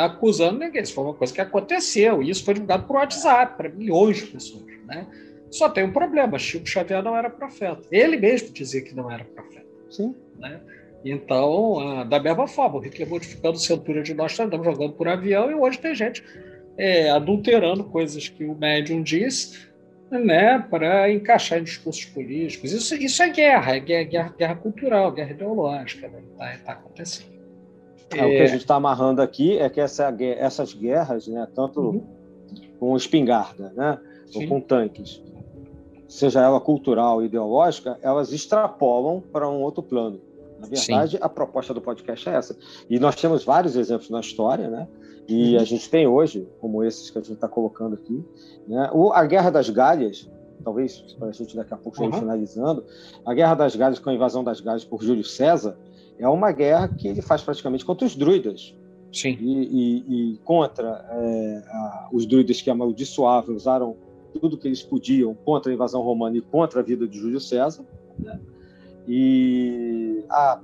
acusando ninguém, isso foi uma coisa que aconteceu, e isso foi divulgado por WhatsApp para milhões de pessoas. Né? Só tem um problema, Chico Xavier não era profeta. Ele mesmo dizia que não era profeta. Sim. Né? Então, ah, da mesma forma, o Hitler modificando cintura de nós estamos jogando por avião e hoje tem gente é, adulterando coisas que o médium diz né, para encaixar em discursos políticos. Isso, isso é guerra, é guerra, guerra, guerra cultural, guerra ideológica, está né? tá acontecendo. É, é, o que a gente está amarrando aqui é que essa, essas guerras, né, tanto uhum. com espingarda, né, ou com tanques, seja ela cultural, ideológica, elas extrapolam para um outro plano. Na verdade, Sim. a proposta do podcast é essa. E nós temos vários exemplos na história, né? E uhum. a gente tem hoje, como esses que a gente está colocando aqui, né? O, a Guerra das Galhas, talvez para a gente daqui a pouco uhum. finalizando, a Guerra das Galhas com a invasão das Galhas por Júlio César é uma guerra que ele faz praticamente contra os druidas. Sim. E, e, e contra é, a, os druidas que amaldiçoavam, usaram tudo que eles podiam contra a invasão romana e contra a vida de Júlio César. Né? E ah,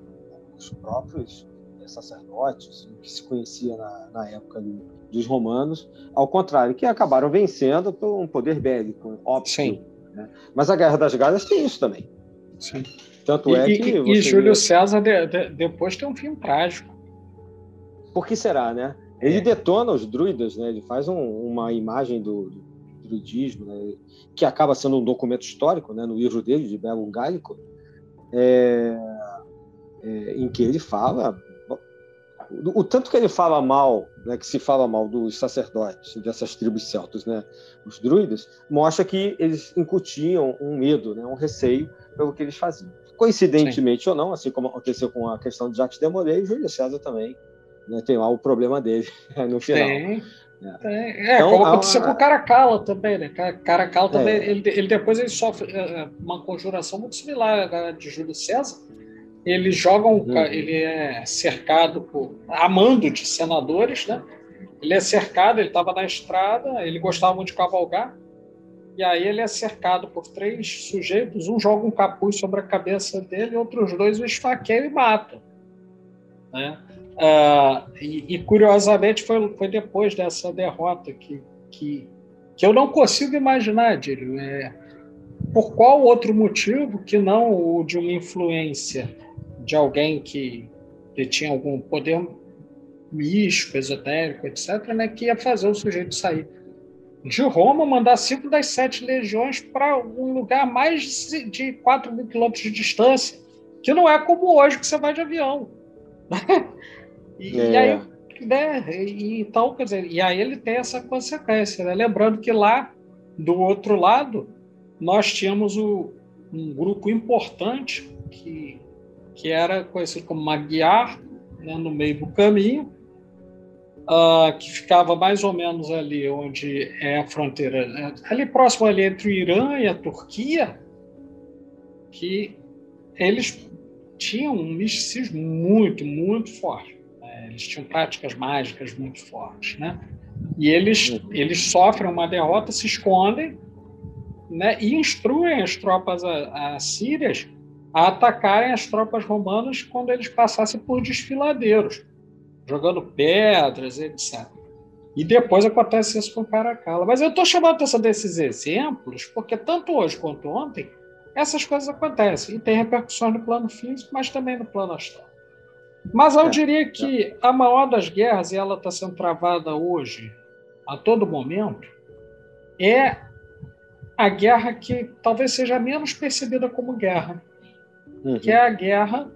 os próprios sacerdotes, que se conhecia na, na época do, dos romanos, ao contrário, que acabaram vencendo por um poder bélico, óbvio. Sim. Né? Mas a Guerra das Galhas tem isso também. Sim. Tanto é e, que. E, e Júlio. César de, de, depois tem um fim trágico. Por que será, né? Ele é. detona os druidas, né? Ele faz um, uma imagem do, do druidismo, né? que acaba sendo um documento histórico, né? No livro dele, de Belo Gálico, é, é, em que ele fala o, o, tanto que ele fala mal, né, que se fala mal dos sacerdotes dessas tribos celtas, né, os druidas, mostra que eles incutiam um medo, né, um receio pelo que eles faziam. Coincidentemente Sim. ou não, assim como aconteceu com a questão de Jacques de Molay, Júlio César também né, tem lá o problema dele no final. Tem. É, é então, como aconteceu a... com o Caracalla também, né? Caracalla também, é. ele, ele, depois ele sofre é, é, uma conjuração muito similar à de Júlio César. Ele joga um, uhum. ele é cercado por amando de senadores, né? Ele é cercado, ele estava na estrada, ele gostava muito de cavalgar. E aí ele é cercado por três sujeitos, um joga um capuz sobre a cabeça dele, outros dois o esfaqueiam e matam. Né? Uh, e, e, curiosamente foi, foi depois dessa derrota que, que, que eu não consigo imaginar, Dílio, é, por qual outro motivo que não o de uma influência de alguém que, que tinha algum poder místico, esotérico, etc., né, que ia fazer o sujeito sair de Roma, mandar cinco das sete legiões para um lugar mais de 4 mil quilômetros de distância, que não é como hoje que você vai de avião. E, é. e aí, né, e, então, quer dizer, e aí ele tem essa consequência, né? Lembrando que lá do outro lado nós tínhamos o, um grupo importante que, que era conhecido como Magyar, né, no meio do caminho, uh, que ficava mais ou menos ali onde é a fronteira, né, ali próximo ali entre o Irã e a Turquia, que eles tinham um misticismo muito, muito forte eles tinham práticas mágicas muito fortes, né? E eles, eles sofrem uma derrota, se escondem, né? E instruem as tropas assírias a atacarem as tropas romanas quando eles passassem por desfiladeiros, jogando pedras, etc. E depois acontece isso com Caracalla. Mas eu estou chamando atenção desses exemplos porque tanto hoje quanto ontem essas coisas acontecem e tem repercussões no plano físico, mas também no plano astral. Mas eu é, diria que é. a maior das guerras, e ela está sendo travada hoje, a todo momento, é a guerra que talvez seja menos percebida como guerra, uhum. que é a guerra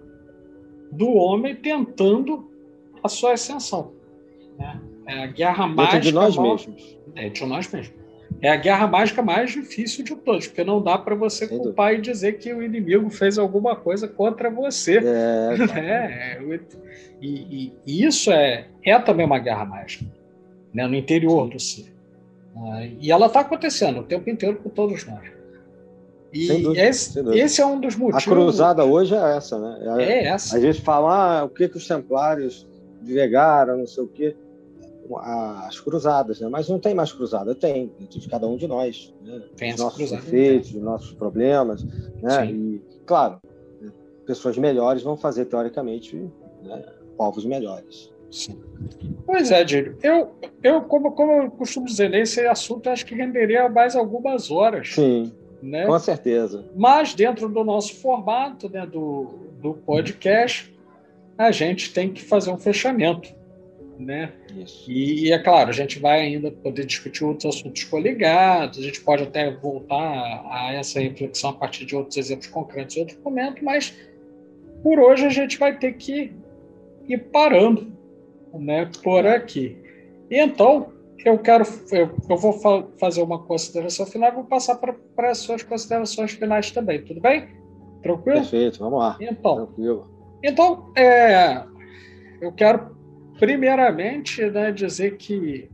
do homem tentando a sua ascensão. Né? É a guerra mágica. De nós mesmos. É, de nós mesmos. É a guerra mágica mais difícil de todos, porque não dá para você Sem culpar dúvida. e dizer que o inimigo fez alguma coisa contra você. É, é, e, e, isso é, é também uma guerra mágica. né, no interior do ser. Ah, e ela está acontecendo o tempo inteiro com todos nós. E dúvida, esse, esse, é um dos motivos. A cruzada hoje é essa, né? É, é essa. A gente fala, ah, o que, que os templários vegaram, não sei o quê. As cruzadas, né? Mas não tem mais cruzada, tem, de cada um de nós. Né? Tem os nossos cruzada, defeitos, os nossos problemas, né? Sim. E, claro, pessoas melhores vão fazer, teoricamente, né? povos melhores. Sim. Pois é, Dílio. Eu, eu como, como eu costumo dizer, nesse assunto acho que renderia mais algumas horas. Sim. Né? Com certeza. Mas dentro do nosso formato, né, do, do podcast, a gente tem que fazer um fechamento. Né? Isso. E, e, é claro, a gente vai ainda poder discutir outros assuntos coligados, a gente pode até voltar a essa reflexão a partir de outros exemplos concretos em outro momento, mas por hoje a gente vai ter que ir parando né, por aqui. E então, eu quero, eu, eu vou fa fazer uma consideração final e vou passar para as suas considerações finais também, tudo bem? Tranquilo? Perfeito, vamos lá. Então, Tranquilo. Então é, eu quero primeiramente né, dizer que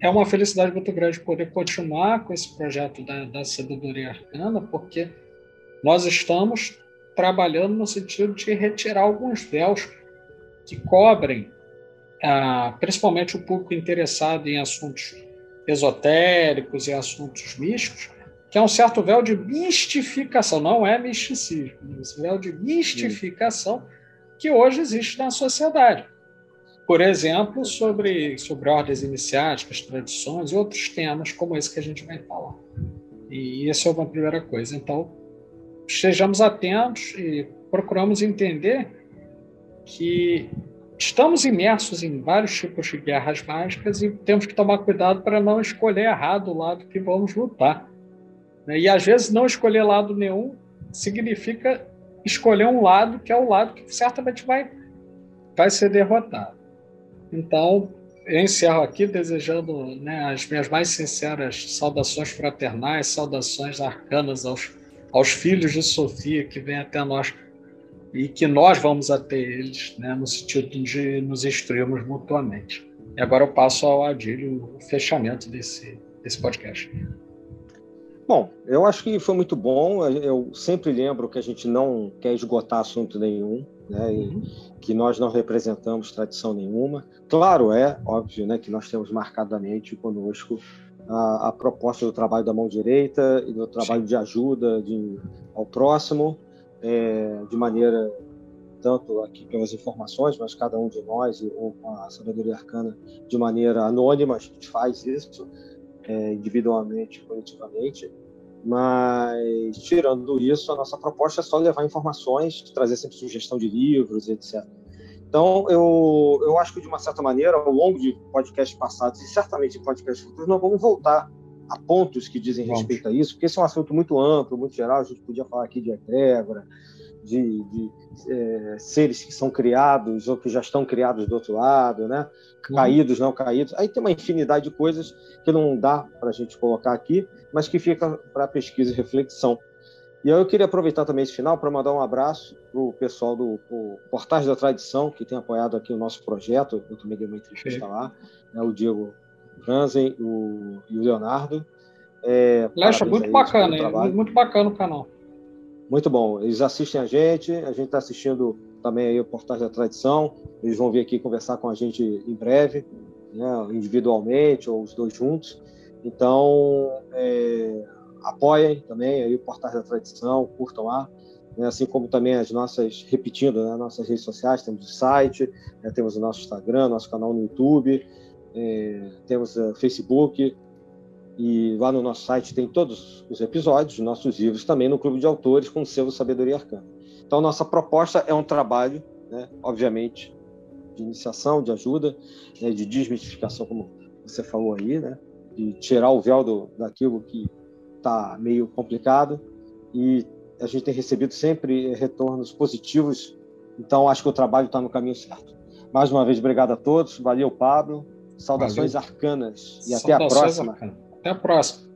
é uma felicidade muito grande poder continuar com esse projeto da, da sabedoria arcana, porque nós estamos trabalhando no sentido de retirar alguns véus que cobrem ah, principalmente o público interessado em assuntos esotéricos e assuntos místicos, que é um certo véu de mistificação, não é misticismo, esse véu de mistificação que hoje existe na sociedade. Por exemplo, sobre, sobre ordens iniciáticas, tradições e outros temas como esse que a gente vai falar. E essa é uma primeira coisa. Então, estejamos atentos e procuramos entender que estamos imersos em vários tipos de guerras mágicas e temos que tomar cuidado para não escolher errado o lado que vamos lutar. Né? E às vezes não escolher lado nenhum significa escolher um lado que é o lado que certamente vai, vai ser derrotado. Então, eu encerro aqui desejando né, as minhas mais sinceras saudações fraternais, saudações arcanas aos, aos filhos de Sofia que vêm até nós e que nós vamos até eles, né, no sentido de nos instruirmos mutuamente. E agora eu passo ao Adílio o fechamento desse, desse podcast. Bom, eu acho que foi muito bom. Eu sempre lembro que a gente não quer esgotar assunto nenhum, né? Uhum. que nós não representamos tradição nenhuma. Claro, é óbvio, né, que nós temos marcadamente conosco a, a proposta do trabalho da mão direita e do trabalho Sim. de ajuda de, ao próximo, é, de maneira tanto aqui pelas informações, mas cada um de nós ou com a sabedoria arcana de maneira anônima a gente faz isso é, individualmente, coletivamente. Mas tirando isso, a nossa proposta é só levar informações, trazer sempre sugestão de livros, etc. Então, eu, eu acho que, de uma certa maneira, ao longo de podcasts passados e certamente em podcasts futuros, nós vamos voltar a pontos que dizem respeito a isso, porque esse é um assunto muito amplo, muito geral. A gente podia falar aqui de egrégora, de, de é, seres que são criados ou que já estão criados do outro lado, né? Uhum. caídos, não caídos. Aí tem uma infinidade de coisas que não dá para a gente colocar aqui, mas que fica para pesquisa e reflexão. E eu queria aproveitar também esse final para mandar um abraço para o pessoal do Portais da Tradição, que tem apoiado aqui o nosso projeto. Eu também dei uma entrevista lá, né? o Diego Hansen o, e o Leonardo. É, Lecha, muito bacana, muito, muito bacana o canal. Muito bom. Eles assistem a gente, a gente está assistindo também aí o Portal da Tradição. Eles vão vir aqui conversar com a gente em breve, né, individualmente ou os dois juntos. Então, é, apoiem também aí o Portal da Tradição, curtam lá. Né, assim como também as nossas, repetindo, né, nossas redes sociais, temos o site, né, temos o nosso Instagram, nosso canal no YouTube, é, temos o Facebook, e lá no nosso site tem todos os episódios, nossos livros também no Clube de Autores com o selo Sabedoria Arcana. Então, nossa proposta é um trabalho, né, obviamente, de iniciação, de ajuda, né, de desmistificação, como você falou aí, né, de tirar o véu do, daquilo que está meio complicado. E a gente tem recebido sempre retornos positivos, então acho que o trabalho está no caminho certo. Mais uma vez, obrigado a todos. Valeu, Pablo. Saudações Valeu. arcanas e Saudações até a próxima. Arcanas. Até a próxima.